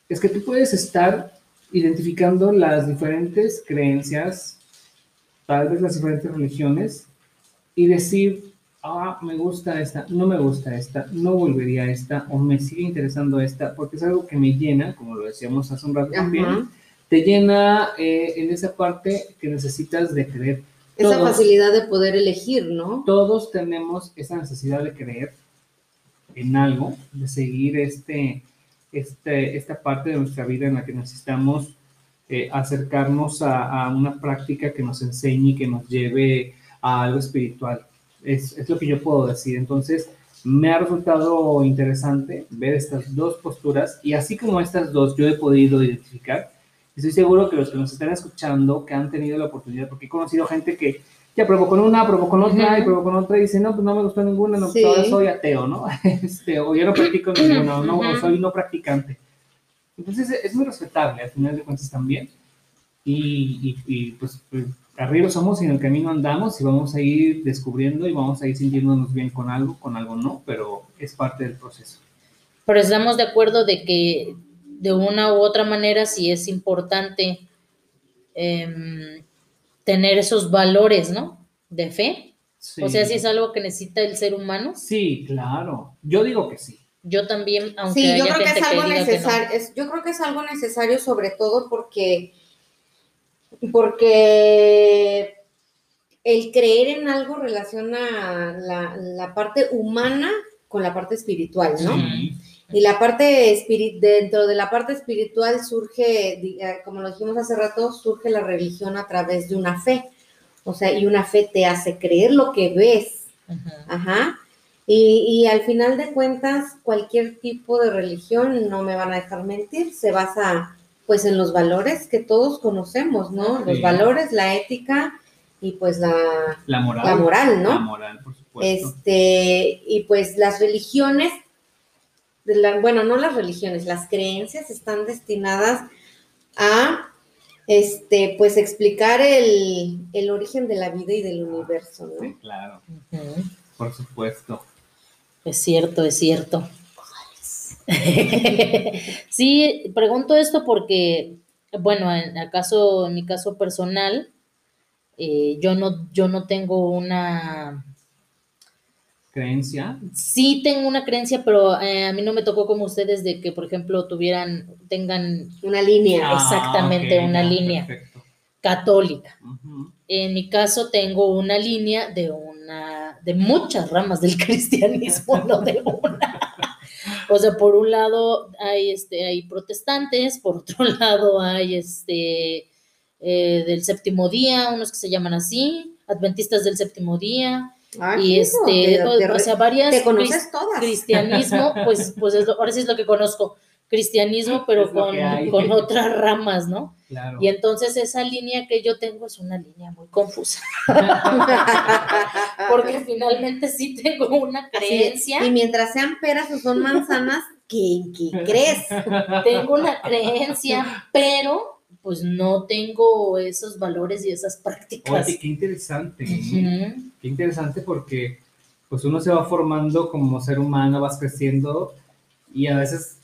es que tú puedes estar identificando las diferentes creencias, tal vez las diferentes religiones, y decir, ah, me gusta esta, no me gusta esta, no volvería a esta, o me sigue interesando esta, porque es algo que me llena, como lo decíamos hace un rato también. Te llena eh, en esa parte que necesitas de creer. Esa Todos- facilidad de poder elegir, ¿no? Todos tenemos esa necesidad de creer en algo, de seguir este, este, esta parte de nuestra vida en la que necesitamos eh, acercarnos a, a una práctica que nos enseñe, que nos lleve a algo espiritual. Es, es lo que yo puedo decir. Entonces, me ha resultado interesante ver estas dos posturas y así como estas dos yo he podido identificar, estoy seguro que los que nos están escuchando, que han tenido la oportunidad, porque he conocido gente que ya probó con una, probó con otra Ujú. y probó con otra y dice, no, pues no me gustó ninguna, no, pues Sí. ahora soy ateo, ¿no? Este, o yo no practico ninguna, o no, o Ujú. soy no practicante. Entonces es muy respetable al final de cuentas también. Y, y- y, pues, pues, arriba somos y en el camino andamos y vamos a ir descubriendo y vamos a ir sintiéndonos bien con algo, con algo no, pero es parte del proceso. Pero estamos de acuerdo de que de una u otra manera sí es importante em, tener esos valores, ¿no? De fe. Sí. O sea, si es algo que necesita el ser humano. Sí, claro. Yo digo que sí. Yo también, aunque Sí, yo haya creo que es algo no. necesario. es- yo creo que es algo necesario, sobre todo porque, porque el creer en algo relaciona la, la parte humana con la parte espiritual, ¿no? Sí. Y la parte espiri- dentro de la parte espiritual surge, eh, como lo dijimos hace rato, surge la religión a través de una fe. O sea, y una fe te hace creer lo que ves. Ajá. Y, y al final de cuentas, cualquier tipo de religión, no me van a dejar mentir, se basa pues en los valores que todos conocemos, ¿no? Los valores, la ética y pues la, La moral. la moral, La ¿no? moral, por supuesto. Este, y pues las religiones, de la- bueno, no las religiones, las creencias están destinadas a, este, pues explicar el, el origen de la vida y del universo, ¿no? Sí, claro, por supuesto. Es cierto, es cierto. sí, pregunto esto porque, bueno, en acaso, en mi caso personal, eh, yo no, yo no tengo una, Creencia. sí tengo una creencia, pero eh, a mí no me tocó como ustedes de que, por ejemplo, tuvieran, tengan Una línea. Ah. Exactamente, una línea. Perfecto. católica. En mi caso tengo una línea de una, de muchas ramas del cristianismo, no de una. O sea, por un lado hay este, hay protestantes, por otro lado hay este eh, del séptimo día, unos que se llaman así, adventistas del séptimo día, Ay, y este, te- o, te o re- sea, varias te conoces todas. cristianismo, pues, pues es lo- ahora sí es lo que conozco, cristianismo, pero con, con otras ramas, ¿no? Claro. Y entonces esa línea que yo tengo es una línea muy confusa, porque finalmente sí tengo una creencia, Y mientras sean peras o son manzanas, ¿qué, qué crees? tengo una creencia, pero pues no tengo esos valores y esas prácticas. Oye, qué interesante. Qué interesante porque pues uno se va formando como ser humano, vas creciendo y a veces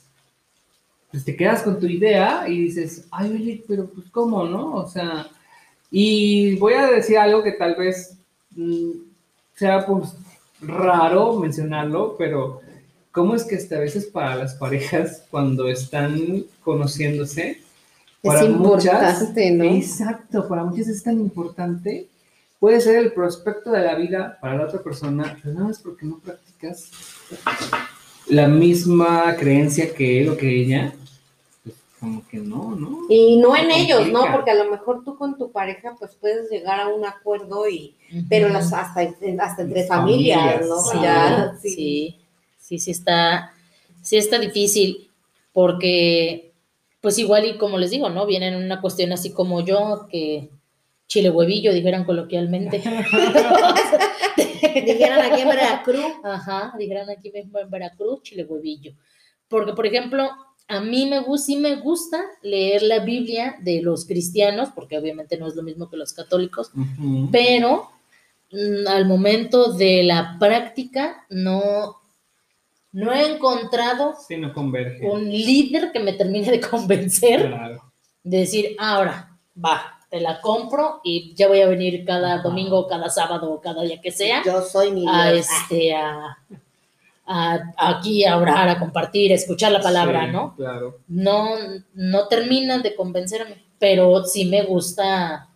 pues te quedas con tu idea y dices, ay, oye, pero pues cómo, ¿no? O sea, y voy a decir algo que tal vez mm, sea pues raro mencionarlo, pero ¿cómo es que hasta a veces para las parejas cuando están conociéndose, Es importante, ¿no? Exacto, para muchas es tan importante. Puede ser el prospecto de la vida para la otra persona, pero nada más porque no practicas la misma creencia que él o que ella, pues como que no, ¿no? Y no en ellos, ¿no? Porque a lo mejor tú con tu pareja pues puedes llegar a un acuerdo y pero las hasta, hasta entre familias, familias, ¿no? Sí, Ya, sí, sí. sí, sí está, sí está difícil, porque, pues igual y como les digo, ¿no? Vienen en una cuestión así como yo, que chile huevillo, dijeran coloquialmente. Dijeran aquí en Veracruz. Ajá, dijeran aquí mismo en Veracruz, chile huevillo. Porque, por ejemplo, a mí me gusta, sí me gusta leer la Biblia de los cristianos, porque obviamente no es lo mismo que los católicos, pero mm, al momento de la práctica no, no he encontrado Sí, no converge. un líder que me termine de convencer Claro. de decir, ahora va, te la compro y ya voy a venir cada domingo, cada sábado, o cada día que sea, Yo soy mi a este, a, a- aquí a orar, a compartir, a escuchar la palabra, Sí, ¿no? Claro. no, no terminan de convencerme, pero sí me gusta.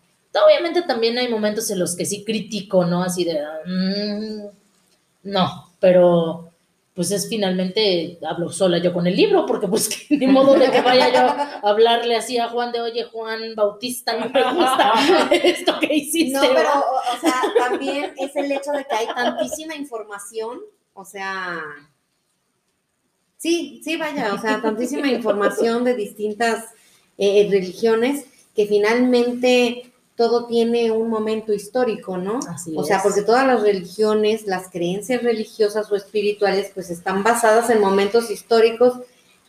Obviamente también hay momentos en los que sí critico, ¿no? Así de, mm, no, pero pues es finalmente, hablo sola yo con el libro, porque pues que ni modo de que vaya yo a hablarle así a Juan de, oye, Juan Bautista, no me gusta esto que hiciste. No, pero, ¿va?". o, o sea, también es el hecho de que hay tantísima información, o sea, sí, sí, vaya, o sea, tantísima información de distintas eh, religiones que finalmente todo tiene un momento histórico, ¿no? Así o sea, es. porque todas las religiones, las creencias religiosas o espirituales, pues están basadas en momentos históricos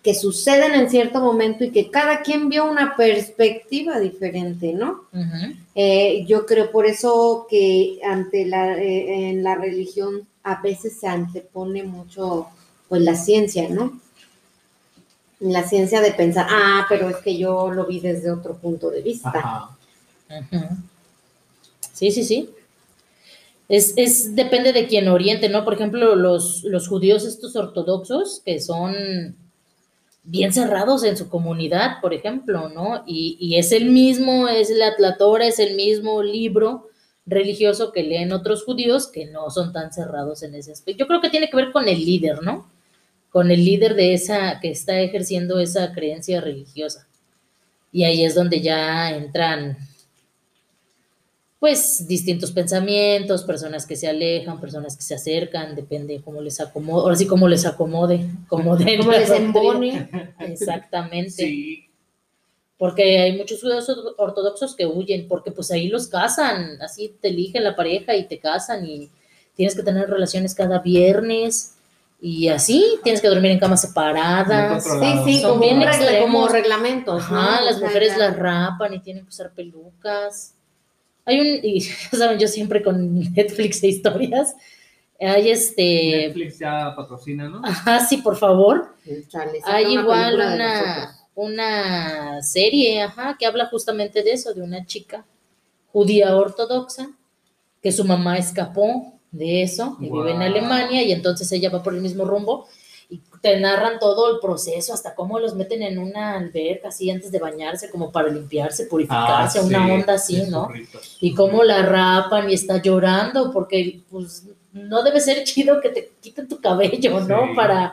que suceden en cierto momento y que cada quien vio una perspectiva diferente, ¿no? Eh, yo creo por eso que ante la, eh, en la religión a veces se antepone mucho pues la ciencia, ¿no? La ciencia de pensar, ah, pero es que yo lo vi desde otro punto de vista. Ajá. Sí, sí, sí. Es, es, depende de quién oriente, ¿no? Por ejemplo, los, los judíos estos ortodoxos, que son bien cerrados en su comunidad, por ejemplo, ¿no? Y, y es el mismo, es la, la es el mismo libro religioso que leen otros judíos que no son tan cerrados en ese aspecto. Yo creo que tiene que ver con el líder, ¿no? Con el líder de esa, que está ejerciendo esa creencia religiosa. Y ahí es donde ya entran pues distintos pensamientos, personas que se alejan, personas que se acercan, depende cómo les acomode, ahora sí cómo les acomode, como Como les embone. Exactamente. Sí. Porque hay muchos judíos or- ortodoxos que huyen, porque pues ahí los casan, así te eligen la pareja y te casan y tienes que tener relaciones cada viernes y así, tienes que dormir en camas separadas. Sí, sí, Son como, bien un regla- como reglamentos. Ajá, ¿no? las O sea, mujeres ya. las rapan y tienen que usar pelucas. Hay un, y ya saben, yo siempre con Netflix e historias, hay este, Netflix ya patrocina, ¿no? ajá, sí, por favor, Chale, hay una igual una, una serie, ajá, que habla justamente de eso, de una chica judía ortodoxa, que su mamá escapó de eso y vive en. Alemania y entonces ella va por el mismo rumbo y te narran todo el proceso, hasta cómo los meten en una alberca así antes de bañarse, como para limpiarse, purificarse, una sí, onda así, ¿no? Y cómo la rapan y está llorando, porque pues no debe ser chido que te quiten tu cabello, ¿no? Sí. Para,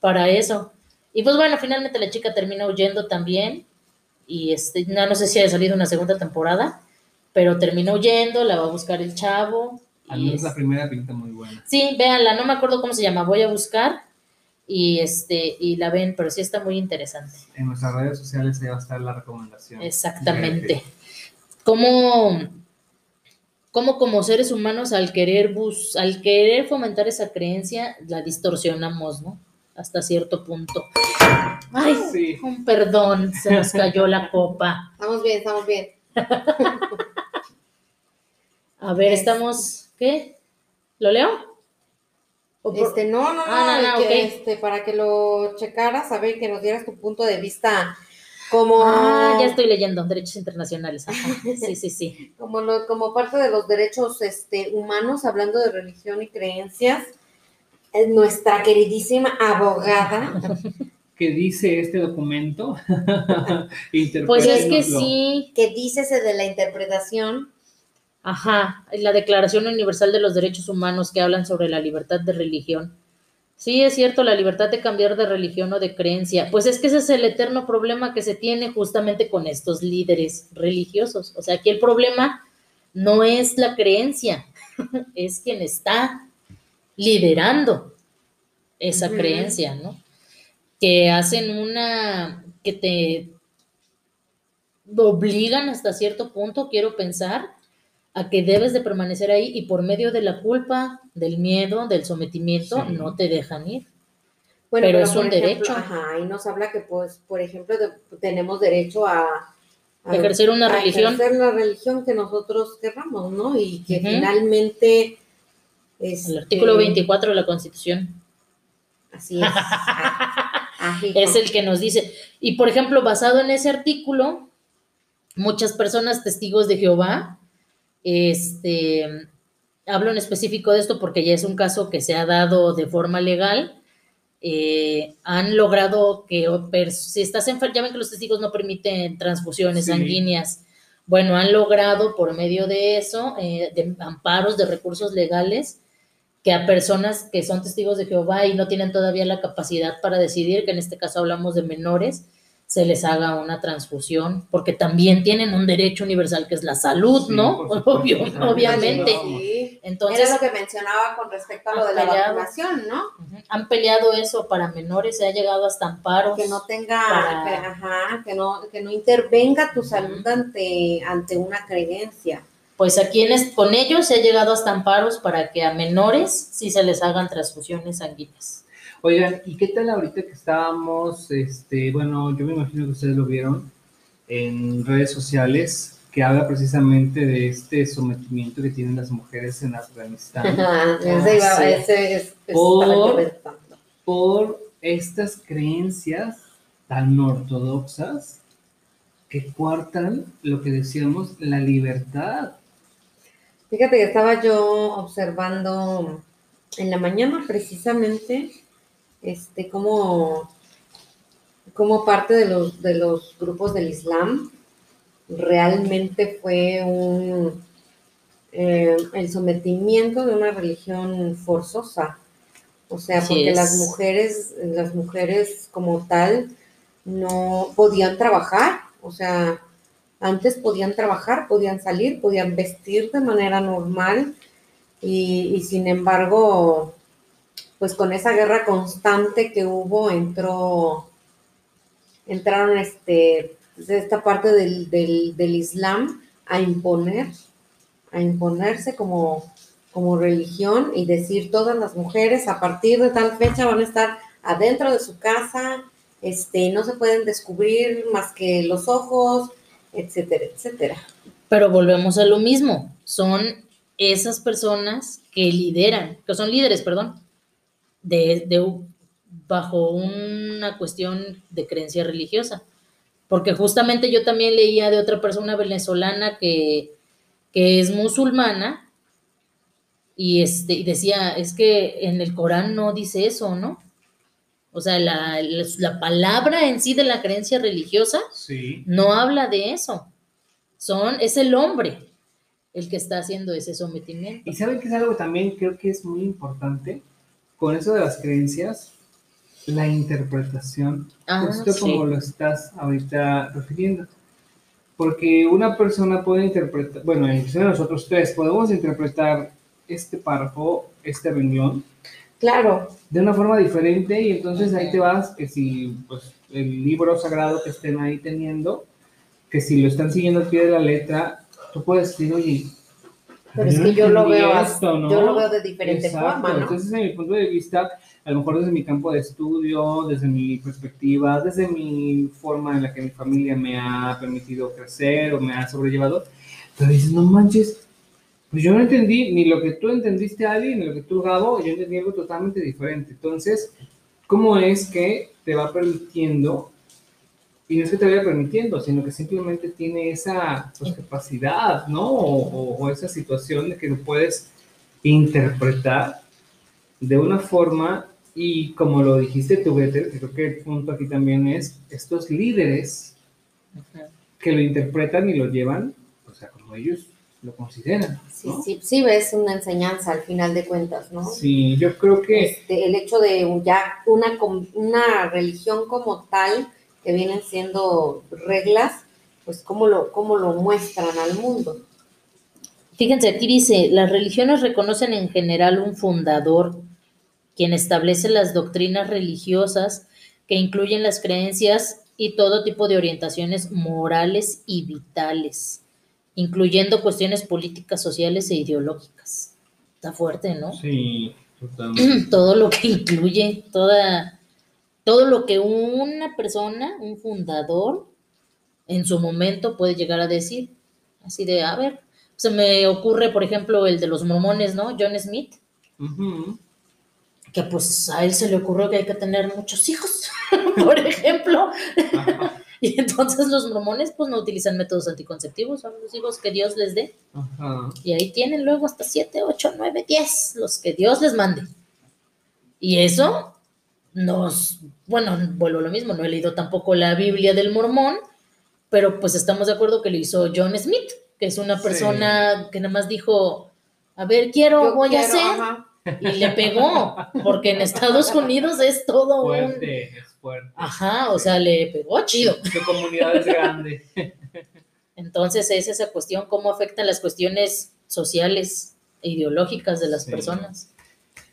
para eso. Y pues bueno, finalmente la chica termina huyendo también. Y este, no, no sé si haya salido una segunda temporada, pero termina huyendo, la va a buscar el chavo. Al menos es- la primera pinta muy buena. Sí, véanla, no me acuerdo cómo se llama, voy a buscar y este y la ven, pero sí está muy interesante. En nuestras redes sociales ahí va a estar la recomendación. Exactamente. ¿Cómo, cómo como seres humanos al querer bus, al querer fomentar esa creencia, la distorsionamos, ¿no? Hasta cierto punto. Ay, Sí. un perdón, se nos cayó la copa. Estamos bien, estamos bien. A ver, Es- estamos, ¿qué? ¿Lo leo? ¿O por- Este, no, no, no, Ah, no, no, que, ok. este, para que lo checaras, a ver, que nos dieras tu punto de vista como, Ah, ya estoy leyendo, derechos internacionales. Ajá. Sí, sí, sí. como, lo- como parte de los derechos este, humanos, hablando de religión y creencias. eh, Nuestra queridísima abogada, ¿Qué dice este documento? Pues es que sí, que dícese de la interpretación, Ajá, la Declaración Universal de los Derechos Humanos que hablan sobre la libertad de religión. Sí, es cierto, la libertad de cambiar de religión o de creencia. Pues es que ese es el eterno problema que se tiene justamente con estos líderes religiosos. O sea, aquí el problema no es la creencia, es quien está liderando esa creencia, ¿no? Que hacen una, que te obligan hasta cierto punto, quiero pensar, a que debes de permanecer ahí y por medio de la culpa, del miedo, del sometimiento, Sí. no te dejan ir. Bueno, Pero pero, es un ejemplo, derecho. Ajá, ahí nos habla que, pues, por ejemplo, de- tenemos derecho a, a- Ejercer una a religión. ejercer la religión que nosotros querramos, ¿no? Y que finalmente. este, El artículo 24 de la Constitución Así es. Ah, ah, es el que nos dice. Y por ejemplo, basado en ese artículo, muchas personas testigos de Jehová, este, hablo en específico de esto porque ya es un caso que se ha dado de forma legal. eh, han logrado que si estás enfermo, ya ven que los testigos no permiten transfusiones Sí. sanguíneas. Bueno, han logrado por medio de eso, eh, de amparos, de recursos legales, que a personas que son testigos de Jehová y no tienen todavía la capacidad para decidir, que en este caso hablamos de menores, se les haga una transfusión, porque también tienen un derecho universal que es la salud, Sí, ¿no? Obvio- obviamente. Sí. Entonces, Era lo que mencionaba con respecto a lo de la vacunación, ¿no? han peleado eso para menores, se ha llegado hasta amparos. Que no tenga, Para- que, ajá, que no, que no intervenga tu salud ante, ante una creencia. Pues aquí en es- con ellos se ha llegado hasta amparos para que a menores sí se les hagan transfusiones sanguíneas. Oigan, ¿y qué tal ahorita que estábamos, este, bueno, yo me imagino que ustedes lo vieron en redes sociales, que habla precisamente de este sometimiento que tienen las mujeres en Afganistán Ajá, ese iba- sí. ese es, es Por- por estas creencias tan ortodoxas que cuartan lo que decíamos, la libertad. Fíjate que estaba yo observando en la mañana precisamente este cómo, cómo parte de los, de los grupos del Islam realmente fue un eh, el sometimiento de una religión forzosa. O sea, Así porque es. las mujeres, las mujeres como tal no podían trabajar, o sea, antes podían trabajar, podían salir, podían vestir de manera normal y, y sin embargo, pues con esa guerra constante que hubo, entró, entraron este, de esta parte del, del, del Islam a imponer, a imponerse como, como religión y decir todas las mujeres a partir de tal fecha van a estar adentro de su casa, este, no se pueden descubrir más que los ojos, etcétera, etcétera. Pero volvemos a lo mismo, son esas personas que lideran, que son líderes, perdón, de, de- bajo una cuestión de creencia religiosa. Porque justamente yo también leía de otra persona venezolana que, que es musulmana y, este, y decía, es que en el Corán no dice eso, ¿no? O sea, la, la- la palabra en sí de la creencia religiosa Sí. no habla de eso. Son, es el hombre el que está haciendo ese sometimiento. Y saben que es algo que también creo que es muy importante con eso de las creencias, la interpretación, Ah, justo sí. como lo estás ahorita refiriendo. Porque una persona puede interpretar, bueno, inclusive nosotros tres podemos interpretar este párrafo, este renglón, Claro, de una forma diferente y entonces ahí te vas, que si pues, el libro sagrado que estén ahí teniendo, que si lo están siguiendo al pie de la letra, tú puedes decir, oye, pero es que yo lo veo, esto, ¿no?". yo lo veo de diferente Exacto. forma, ¿no? Entonces, desde mi punto de vista, a lo mejor desde mi campo de estudio, desde mi perspectiva, desde mi forma en la que mi familia me ha permitido crecer o me ha sobrellevado, pero dices, no manches, pues yo no entendí ni lo que tú entendiste, Ali, ni lo que tú, Gabo, yo entendí algo totalmente diferente. Entonces, ¿cómo es que te va permitiendo? Y no es que te vaya permitiendo, sino que simplemente tiene esa pues, capacidad, ¿no? O, o- esa situación de que lo puedes interpretar de una forma y como lo dijiste tú, que creo que el punto aquí también es estos líderes Ujú. que lo interpretan y lo llevan, o sea, como ellos lo consideran. Sí, ¿no? sí, sí ves una enseñanza al final de cuentas, ¿no? Sí, yo creo que Este, el hecho de ya una, una religión como tal, que vienen siendo reglas, pues cómo lo, cómo lo muestran al mundo. Fíjense, aquí dice, las religiones reconocen en general un fundador, quien establece las doctrinas religiosas que incluyen las creencias y todo tipo de orientaciones morales y vitales, incluyendo cuestiones políticas, sociales e ideológicas. Está fuerte, ¿no? sí, totalmente. todo lo que incluye, toda, todo lo que una persona, un fundador, en su momento puede llegar a decir. Así de, a ver, se me ocurre, por ejemplo, el de los mormones, ¿no? John Smith, que pues a él se le ocurrió que hay que tener muchos hijos, por ejemplo. Ajá, Y entonces los mormones pues no utilizan métodos anticonceptivos, son los hijos que Dios les dé. ajá. Y ahí tienen luego hasta 7, 8, 9, 10, los que Dios les mande. Y eso nos, bueno, vuelvo a lo mismo, no he leído tampoco la Biblia del mormón, pero pues estamos de acuerdo que lo hizo John Smith, que es una Sí. persona que nada más dijo, a ver, quiero, Yo voy a hacer, ajá. y le pegó, porque en Estados Unidos es todo un... Fuerte, es fuerte. Ajá, o sea, le pegó chido. Su comunidad es grande. Entonces es esa cuestión, cómo afectan las cuestiones sociales e ideológicas de las Sí. personas.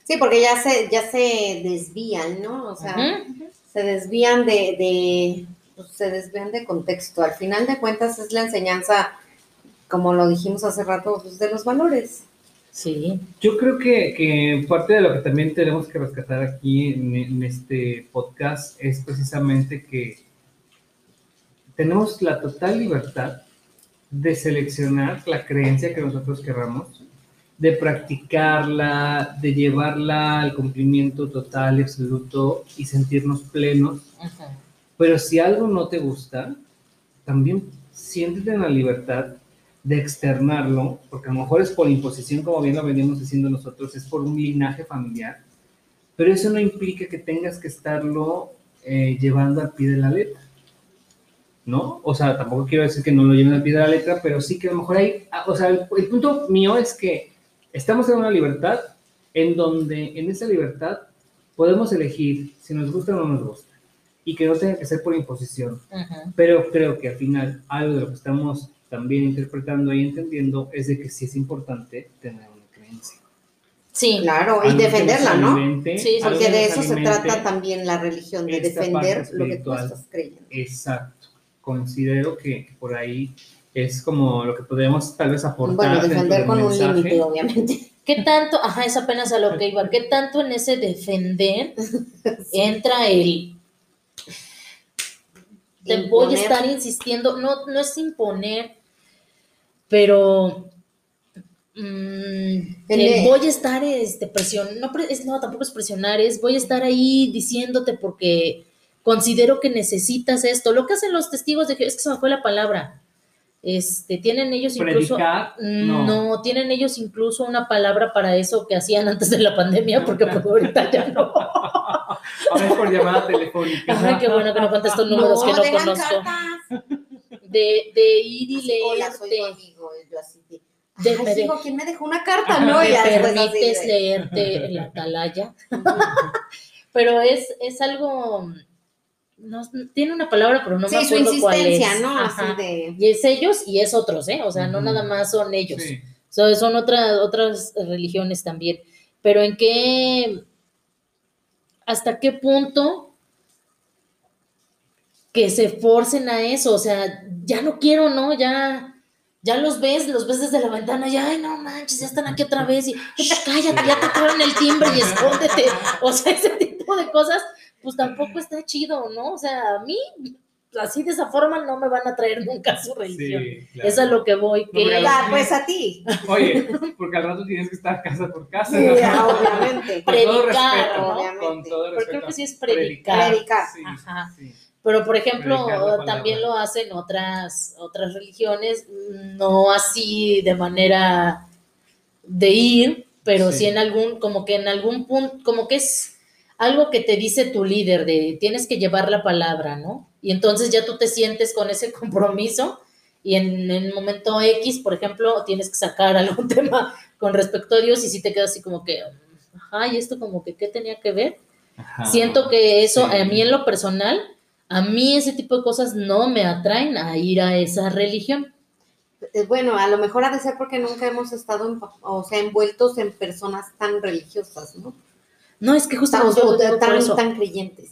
Sí, porque ya se, ya se desvían, ¿no? O sea, se desvían de, de pues, se desvían de contexto. Al final de cuentas es la enseñanza, como lo dijimos hace rato, pues, de los valores. Sí, Yo creo que, que parte de lo que también tenemos que rescatar aquí en, en este podcast es precisamente que tenemos la total libertad de seleccionar la creencia que nosotros querramos, de practicarla, de llevarla al cumplimiento total y absoluto y sentirnos plenos. Pero si algo no te gusta, también siéntete en la libertad de externarlo, porque a lo mejor es por imposición, como bien lo venimos diciendo nosotros, es por un linaje familiar, pero eso no implica que tengas que estarlo eh, llevando al pie de la letra, ¿no? O sea, tampoco quiero decir que no lo lleven al pie de la letra, pero sí que a lo mejor hay, ah, o sea, el, el punto mío es que estamos en una libertad en donde en esa libertad podemos elegir si nos gusta o no nos gusta, y que no tenga que ser por imposición. Ujú. Pero creo que al final algo de lo que estamos también interpretando y entendiendo es de que sí es importante tener una creencia. Sí, Claro, y Algo defenderla, ¿no? alimente, Sí, Porque que de eso se trata también la religión, de defender lo que tú estás creyendo. Exacto, considero que por ahí es como lo que podemos tal vez aportar. Bueno, defender con un límite, obviamente. ¿Qué tanto, ajá, es apenas a lo que iba, qué tanto en ese defender entra el te voy a estar insistiendo, no, no es imponer, pero mm, voy a estar este, presion, no, es, no, tampoco es presionar, es voy a estar ahí diciéndote porque considero que necesitas esto. Lo que hacen los testigos de que es que se me fue la palabra. Este, tienen ellos incluso. No. no. tienen ellos incluso una palabra para eso que hacían antes de la pandemia, porque pues ahorita ya no. Ahora es por llamada telefónica. Ay, qué bueno que no contesto números que no conozco. De, de ir y Así, Hola, soy tu leerte. amigo. Yo así de, De- Ay, me de- hijo, ¿quién me dejó una carta? No, ¿Me ya después así permites de- leerte en la atalaya? Pero es, es algo. No, tiene una palabra, pero no me sí, su acuerdo cuál es. insistencia, ¿no? Así de. Y es ellos y es otros, ¿eh? O sea, no nada más son ellos. Sí. So, son otras, otras religiones también. Pero en qué, hasta qué punto que se forcen a eso, o sea, ya no quiero, ¿no? Ya, ya los ves, los ves desde la ventana, ya, ay, no manches, ya están aquí otra vez, y "Shh, cállate, ya tocaron el timbre y escóndete. O sea, ese tipo de cosas, pues tampoco está chido, ¿no? O sea, a mí, así de esa forma, no me van a traer nunca su religión. Sí, claro. Es a lo que voy, que... No, pues a ti. Oye, porque al rato tienes que estar casa por casa. Sí, ¿no? obviamente. Con todo Predicar, respeto, ¿no? Con Pero respeto. creo que sí es predicar. Predicar. Sí, Ajá. sí. Pero, por ejemplo, también lo hacen otras, otras religiones, no así de manera de ir, pero sí. Sí. en algún, como que en algún punto, como que es algo que te dice tu líder de tienes que llevar la palabra, ¿no? Y entonces ya tú te sientes con ese compromiso y en el momento X, por ejemplo, tienes que sacar algún tema con respecto a Dios y si te quedas así como que, ay, esto como que, ¿qué tenía que ver? Ajá. Siento que eso, Sí. a mí en lo personal, a mí ese tipo de cosas no me atraen a ir a esa religión. Eh, Bueno, a lo mejor ha de ser porque nunca hemos estado, en- o sea, envueltos en personas tan religiosas, ¿no? No, es que justo Tan, yo lo digo por tan, eso. tan creyentes.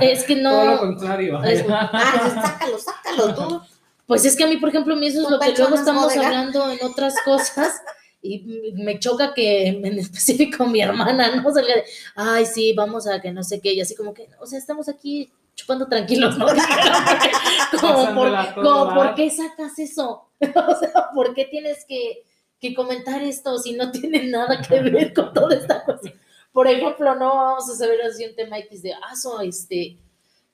Es que Todo lo no, contrario. Es- Ah, sácalo, sácalo tú. pues es que a mí, por ejemplo, a mí eso es lo que luego estamos bodega. hablando en otras cosas y me choca que en específico mi hermana, ¿no? Salga de, ay, sí, vamos a que no sé qué, y así como que, o sea, estamos aquí chupando tranquilos, ¿no? como, por, Pasándola a todo como, dar. ¿por qué sacas eso? o sea, ¿por qué tienes que, que comentar esto si no tiene nada que ver con toda esta cosa? Por ejemplo, no vamos a saber así un tema X de, ah, so, este,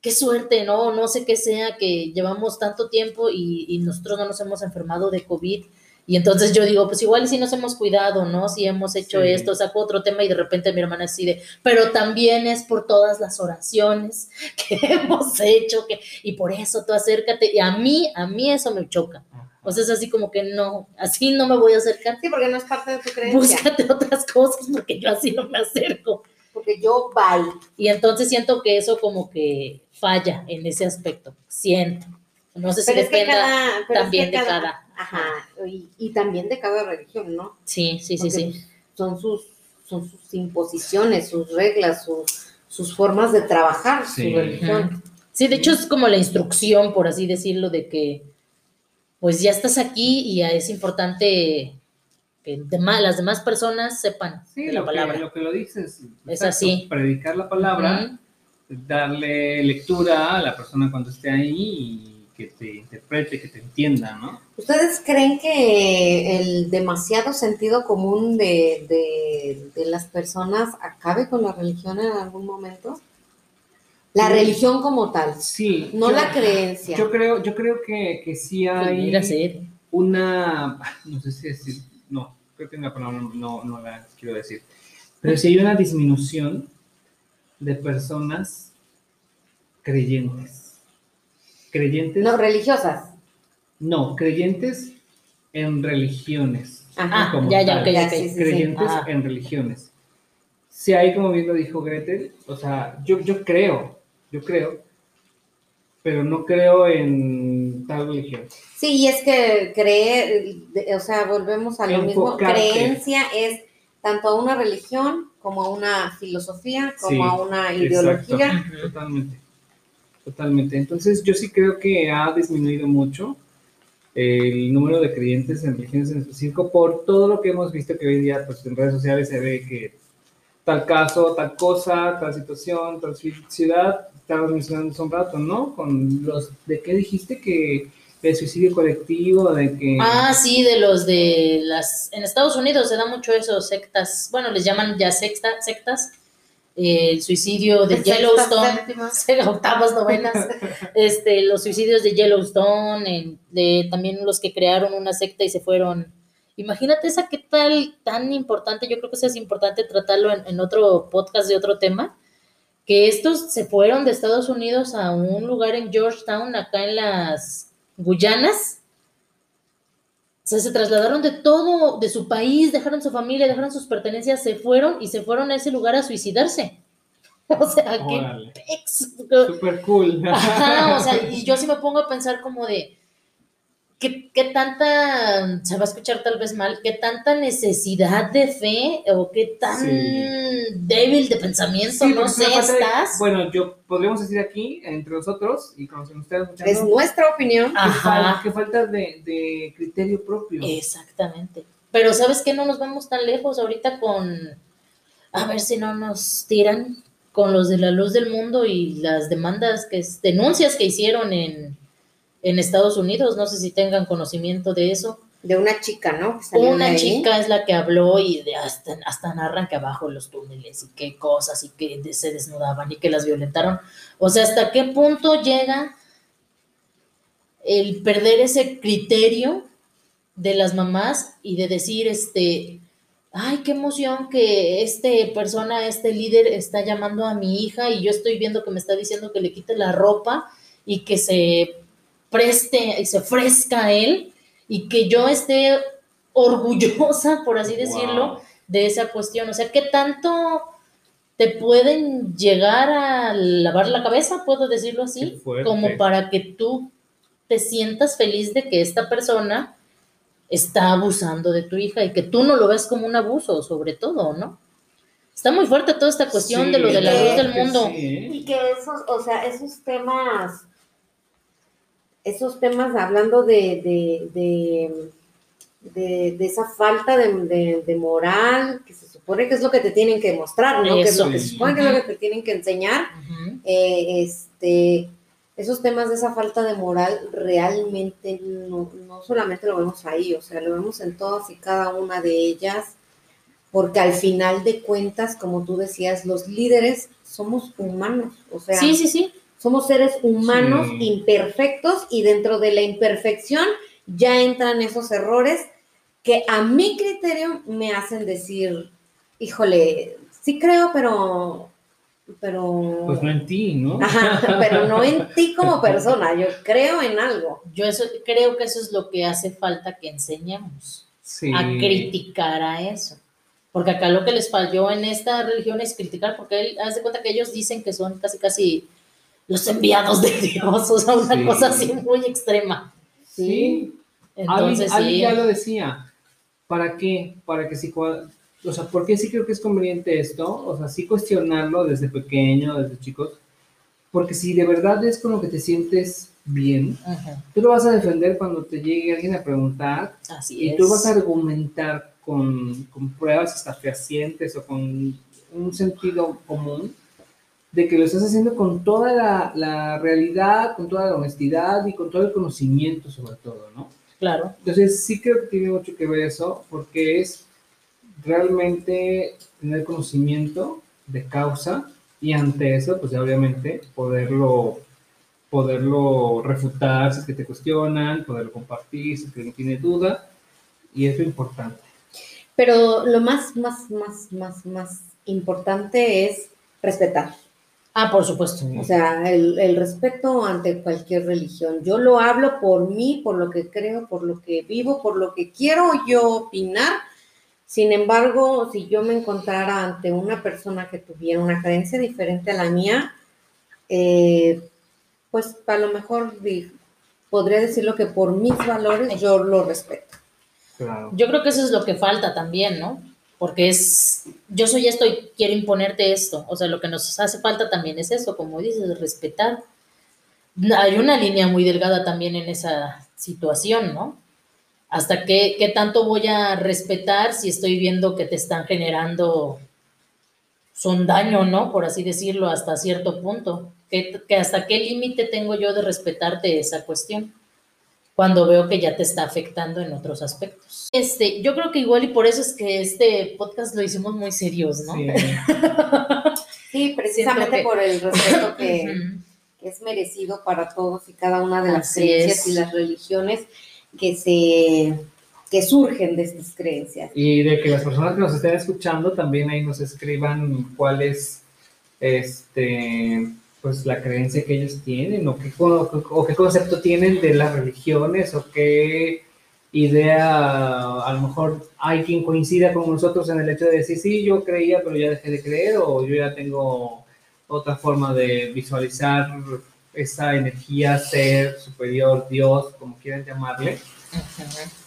qué suerte, ¿no? No sé qué sea, que llevamos tanto tiempo y, y nosotros no nos hemos enfermado de COVID. Y entonces yo digo, pues igual y si nos hemos cuidado, ¿no? Si hemos hecho Sí. esto, saco otro tema y de repente mi hermana así de, pero también es por todas las oraciones que hemos hecho, que, y por eso tú acércate. Y a mí, a mí eso me choca. O sea, es así como que no, así no me voy a acercar. Sí, porque no es parte de tu creencia. Búscate otras cosas porque yo así no me acerco. Porque yo, bye. Y entonces siento que eso como que falla en ese aspecto. Siento. No sé si Pero es que dependa cada, pero es también de cada. Ajá, y, y también de cada religión, ¿no? Sí, sí, sí, Porque sí. Son sus, son sus imposiciones, sus reglas, sus, sus formas de trabajar Sí. su religión. Sí, de hecho es como la instrucción, por así decirlo, de que pues ya estás aquí y ya es importante que las demás personas sepan Sí, de la lo palabra. Que, lo que lo dices. Es exacto, así. Predicar la palabra, darle lectura a la persona cuando esté ahí y que te interprete, que te entienda, ¿no? ¿Ustedes creen que el demasiado sentido común de, de- de las personas acabe con la religión en algún momento? La Sí. religión como tal, Sí. no yo- la creencia. Yo creo, yo creo que, que sí hay una, no sé si decir, no, creo que la palabra no, no la quiero decir, pero sí hay una disminución de personas creyentes. Creyentes, no, no, religiosas. creyentes en religiones. Ah, como ya, ya, tal. ok, Ya, ok. sí, sí. creyentes Ah. en religiones. Si hay, como bien lo dijo Gretel, o sea, yo, yo creo, yo creo, pero no creo en tal religión. Sí, y es que creer, o sea, volvemos a lo mismo. Creencia es tanto a una religión como a una filosofía, como Sí, a una ideología. Exacto, totalmente. totalmente. Entonces yo sí creo que ha disminuido mucho el número de creyentes en religiones en específico por todo lo que hemos visto que hoy en día pues, en redes sociales se ve que tal caso, tal cosa, tal situación, tal ciudad, estábamos mencionando hace un rato, ¿no? Con los, ¿de qué dijiste que el suicidio colectivo, de que... Ah, sí, de los de las... En Estados Unidos se da mucho eso, sectas, bueno, les llaman ya secta, sectas, el suicidio de Yellowstone, octavas, novenas, este, los suicidios de Yellowstone, de, también los que crearon una secta y se fueron. Imagínate esa qué tal tan importante, yo creo que eso es importante tratarlo en, en otro podcast de otro tema, que estos se fueron de Estados Unidos a un lugar en Georgetown, acá en las Guyanas. O sea, se trasladaron de todo, de su país, dejaron su familia, dejaron sus pertenencias, se fueron y se fueron a ese lugar a suicidarse. O sea, qué pex. Super cool. Ajá, o sea, y yo sí me pongo a pensar como de, ¿qué, tanta, se va a escuchar tal vez mal, qué tanta necesidad de fe o qué tan débil de pensamiento, no sé, estás? bueno, yo podríamos decir aquí, entre nosotros y con ustedes Es nuestra opinión. Ajá. Que falta de, de criterio propio. Exactamente. Pero ¿sabes qué? No nos vamos tan lejos ahorita con, a ver si no nos tiran con los de la luz del mundo y las demandas, que denuncias que hicieron en en Estados Unidos, no sé si tengan conocimiento de eso. De una chica, ¿no? Una chica es la que habló y de hasta, hasta narran que abajo los túneles y qué cosas y que se desnudaban y que las violentaron. O sea, ¿hasta qué punto llega el perder ese criterio de las mamás y de decir, este, ay, qué emoción que este persona, este líder está llamando a mi hija y yo estoy viendo que me está diciendo que le quite la ropa y que se preste y se ofrezca a él y que yo esté orgullosa, por así decirlo, de esa cuestión. O sea, ¿qué tanto te pueden llegar a lavar la cabeza, puedo decirlo así, como para que tú te sientas feliz de que esta persona está abusando de tu hija y que tú no lo ves como un abuso, sobre todo, ¿no? Está muy fuerte toda esta cuestión de lo de la luz del mundo. Y que esos, o sea, esos temas esos temas hablando de, de, de, esa falta de, moral, que se supone que es lo que te tienen que mostrar, ¿no? que es lo que se supone que es lo que te tienen que enseñar. Eh, este, esos temas de esa falta de moral realmente no, no solamente lo vemos ahí, o sea, lo vemos en todas y cada una de ellas, porque al final de cuentas, como tú decías, los líderes somos humanos, o sea, sí, sí, sí somos seres humanos imperfectos y dentro de la imperfección ya entran esos errores que a mi criterio me hacen decir, híjole, sí creo, pero pero pues no en ti, ¿no? Ajá, pero no en ti como persona, yo creo en algo. Yo eso creo que eso es lo que hace falta que enseñemos a criticar a eso. Porque acá lo que les falló en esta religión es criticar, porque él hace cuenta que ellos dicen que son casi casi los enviados de Dios, o sea, una cosa así muy extrema. Sí. Entonces, alguien, ya lo decía. ¿Para qué? Para que si, o sea, ¿por qué sí creo que es conveniente esto? O sea, sí cuestionarlo desde pequeño, desde chicos, porque si de verdad es con lo que te sientes bien, tú lo vas a defender cuando te llegue alguien a preguntar Así y tú vas a argumentar con, con pruebas hasta fehacientes o con un sentido común de que lo estás haciendo con toda la, realidad, con toda la honestidad y con todo el conocimiento sobre todo, ¿no? Claro. Entonces sí creo que tiene mucho que ver eso, porque es realmente tener conocimiento de causa y ante eso, pues obviamente poderlo, poderlo refutar si es que te cuestionan, poderlo compartir si es que no tiene duda, y es lo importante. Pero lo más, más, más, más, más importante es respetar. Ah, por supuesto. O sea, el, respeto ante cualquier religión. Yo lo hablo por mí, por lo que creo, por lo que vivo, por lo que quiero yo opinar. Sin embargo, si yo me encontrara ante una persona que tuviera una creencia diferente a la mía, eh, pues a lo mejor podría decirlo que por mis valores yo lo respeto. Claro. Yo creo que eso es lo que falta también, ¿no? Porque es, yo soy esto y quiero imponerte esto, o sea, lo que nos hace falta también es eso, como dices, respetar, hay una línea muy delgada también en esa situación, ¿no? Hasta qué, qué tanto voy a respetar si estoy viendo que te están generando son daño, ¿no? Por así decirlo, hasta cierto punto. ¿Qué, que hasta qué límite tengo yo de respetarte esa cuestión? Cuando veo que ya te está afectando en otros aspectos. Este, yo creo que igual y por eso es que este podcast lo hicimos muy serios, ¿no? Sí. Sí, precisamente que- por el respeto que, es merecido para todos y cada una de las Así creencias es. y las religiones que se que surgen de estas creencias. Y de que las personas que nos estén escuchando también ahí nos escriban cuál es este pues la creencia que ellos tienen o qué, co- o qué concepto tienen de las religiones o qué idea a lo mejor hay quien coincida con nosotros en el hecho de decir sí yo creía pero ya dejé de creer o yo ya tengo otra forma de visualizar esa energía ser superior Dios como quieran llamarle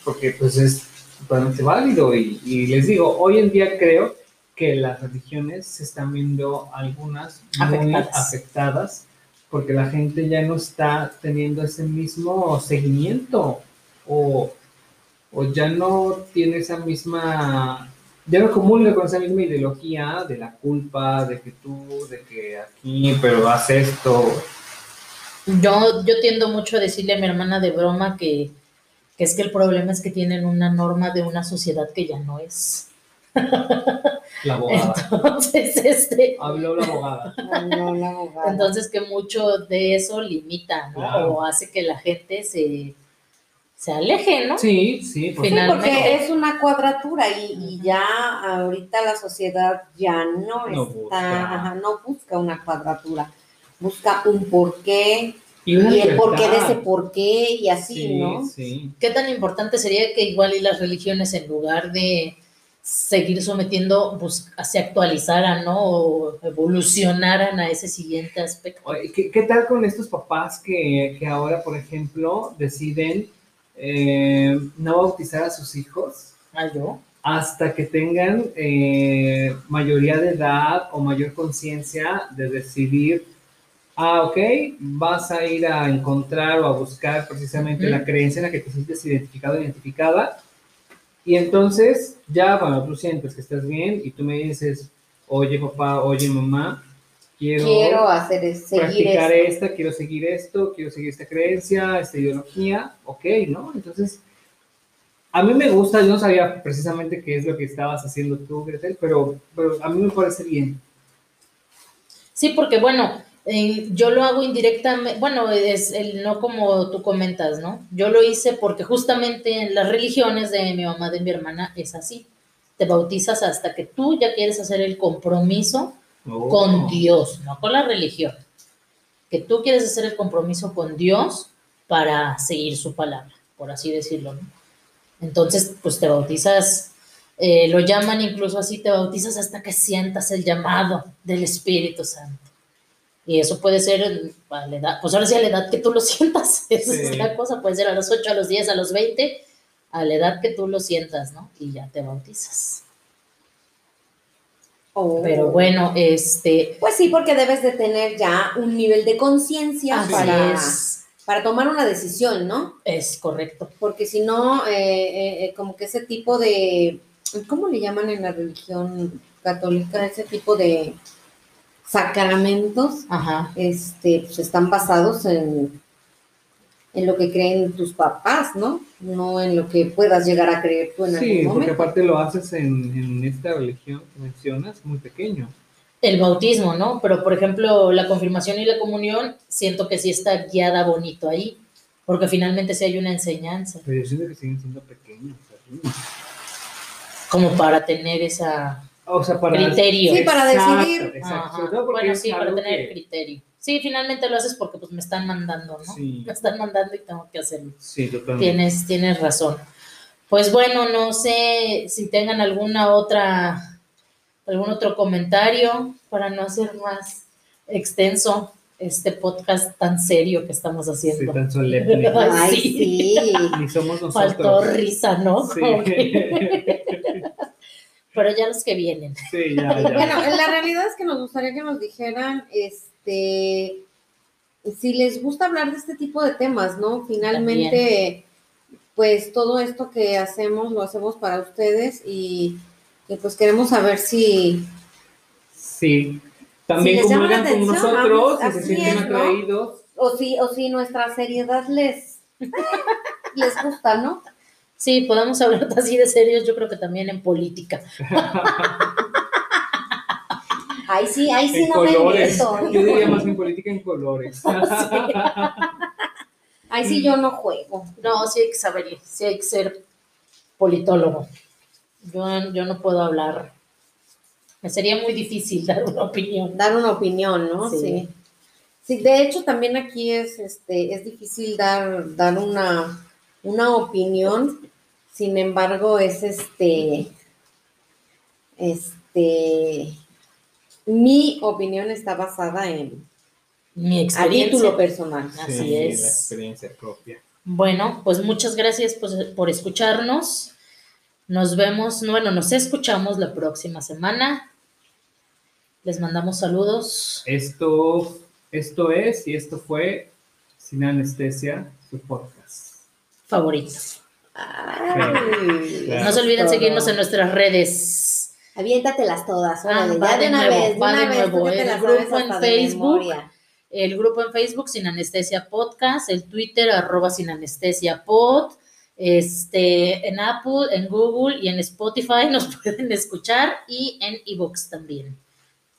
porque pues es totalmente válido y, y les digo, hoy en día creo que las religiones se están viendo algunas muy Afectadas. afectadas porque la gente ya no está teniendo ese mismo seguimiento o, o ya no tiene esa misma, ya no comulga con esa misma ideología de la culpa, de que tú, de que aquí, pero haz esto. Yo, yo tiendo mucho a decirle a mi hermana de broma que, que es que el problema es que tienen una norma de una sociedad que ya no es. La abogada. Entonces, este, Habló la abogada. No, la abogada. entonces que mucho de eso limita, ¿no? Claro. O hace que la gente se, se aleje, ¿no? Sí, sí, por Sí, finalmente. porque es una cuadratura y, y ya ahorita la sociedad ya no, No está, busca. ajá, no busca una cuadratura, busca un porqué Y, y el porqué de ese porqué y así, Sí, ¿no? sí. ¿Qué tan importante sería que igual y las religiones en lugar de seguir sometiendo, bus- se actualizaran, ¿no? O evolucionaran a ese siguiente aspecto. ¿Qué, qué tal con estos papás que, que ahora, por ejemplo, deciden eh, no bautizar a sus hijos Ah, yo. hasta que tengan eh, mayoría de edad o mayor conciencia de decidir, ah, ok, vas a ir a encontrar o a buscar precisamente la creencia en la que te sientes identificado o identificada. Y entonces ya, bueno, tú sientes que estás bien y tú me dices, oye papá, oye mamá, quiero, Quiero hacer es- seguir practicar esto. esta, quiero seguir esto, quiero seguir esta creencia, esta ideología, ok, ¿no? Entonces, a mí me gusta, yo no sabía precisamente qué es lo que estabas haciendo tú, Gretel, pero, pero a mí me parece bien. Sí, porque bueno, eh, yo lo hago indirectamente, bueno, es el no como tú comentas, ¿no? Yo lo hice porque justamente en las religiones de mi mamá, de mi hermana, es así. Te bautizas hasta que tú ya quieres hacer el compromiso Oh. con Dios, no con la religión. Que tú quieres hacer el compromiso con Dios para seguir su palabra, por así decirlo, ¿no? Entonces, pues te bautizas, eh, lo llaman incluso así, te bautizas hasta que sientas el llamado del Espíritu Santo. Y eso puede ser a la edad, pues ahora sí a la edad que tú lo sientas, esa Sí. es la cosa, puede ser a los 8, a los 10, a los 20, a la edad que tú lo sientas, ¿no? Y ya te bautizas. Oh. Pero bueno, este, Pues sí, porque debes de tener ya un nivel de conciencia para, es, para tomar una decisión, ¿no? es correcto. Porque si no, eh, eh, eh, como que ese tipo de, ¿cómo le llaman en la religión católica? Ese tipo de sacramentos, Ajá. este, pues están basados en, en lo que creen tus papás, ¿no? No en lo que puedas llegar a creer tú en Sí, algún porque momento. aparte lo haces en, en esta religión que mencionas, muy pequeño. El bautismo, ¿no? Pero por ejemplo, la confirmación y la comunión, siento que sí está guiada bonito ahí, porque finalmente sí hay una enseñanza, Pero yo siento que siguen siendo pequeños. como para tener esa O sea, para... criterio. Sí, para Exacto, decidir. Exacto, todo Bueno, sí, para tener que- criterio. Sí, finalmente lo haces porque pues me están mandando, ¿no? Sí. Me están mandando y tengo que hacerlo. Sí, totalmente. Tienes, tienes razón. Pues bueno, no sé si tengan alguna otra, algún otro comentario para no hacer más extenso este podcast tan serio que estamos Sí, haciendo. tan solemne. Ay, Sí. sí. Ni somos nosotros. Faltó risa, ¿no? Sí. Pero ya los que vienen. Sí, ya, ya. Bueno, la realidad es que nos gustaría que nos dijeran, este, si les gusta hablar de este tipo de temas, ¿no? Finalmente, pues todo esto que hacemos lo hacemos para ustedes y, y pues queremos saber si, Sí. También Si comulgan con nosotros, si se sienten es, ¿no? atraídos. o si, o si nuestra seriedad les, les gusta, ¿no? Sí, podemos hablar así de serios, yo creo que también en política. Ahí sí, ahí sí en no me meto. Yo diría más en política en colores. Ahí sí yo no juego. No, sí hay que saber, sí hay que ser politólogo. Yo, yo no puedo hablar. Me sería muy difícil dar una opinión. Dar una opinión, ¿no? Sí. Sí. Sí, de hecho también aquí es, este, es difícil dar, dar una, una opinión, sin embargo es este, este, mi opinión está basada en, Mi a experiencia. título personal. Así Sí, es. La experiencia propia. Bueno, pues muchas gracias por, por escucharnos. Nos vemos, bueno, nos escuchamos la próxima semana. Les mandamos saludos. Esto, esto es y esto fue Sin Anestesia, su podcast. Favoritos. Ay, Claro. No se olviden seguirnos en nuestras redes. Aviéntatelas todas, Ah, órale, va ya de de una nuevo, vez, de va una de vez, nuevo, el grupo en Facebook. El grupo en Facebook Sin Anestesia Podcast, el Twitter arroba Sin Anestesia Pod, este, en Apple, en Google y en Spotify nos pueden escuchar y en iVoox también.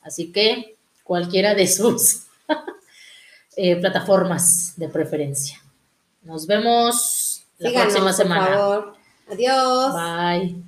Así que cualquiera de sus eh, plataformas de preferencia. Nos vemos la Síganos, próxima por semana. favor. Adiós. Bye.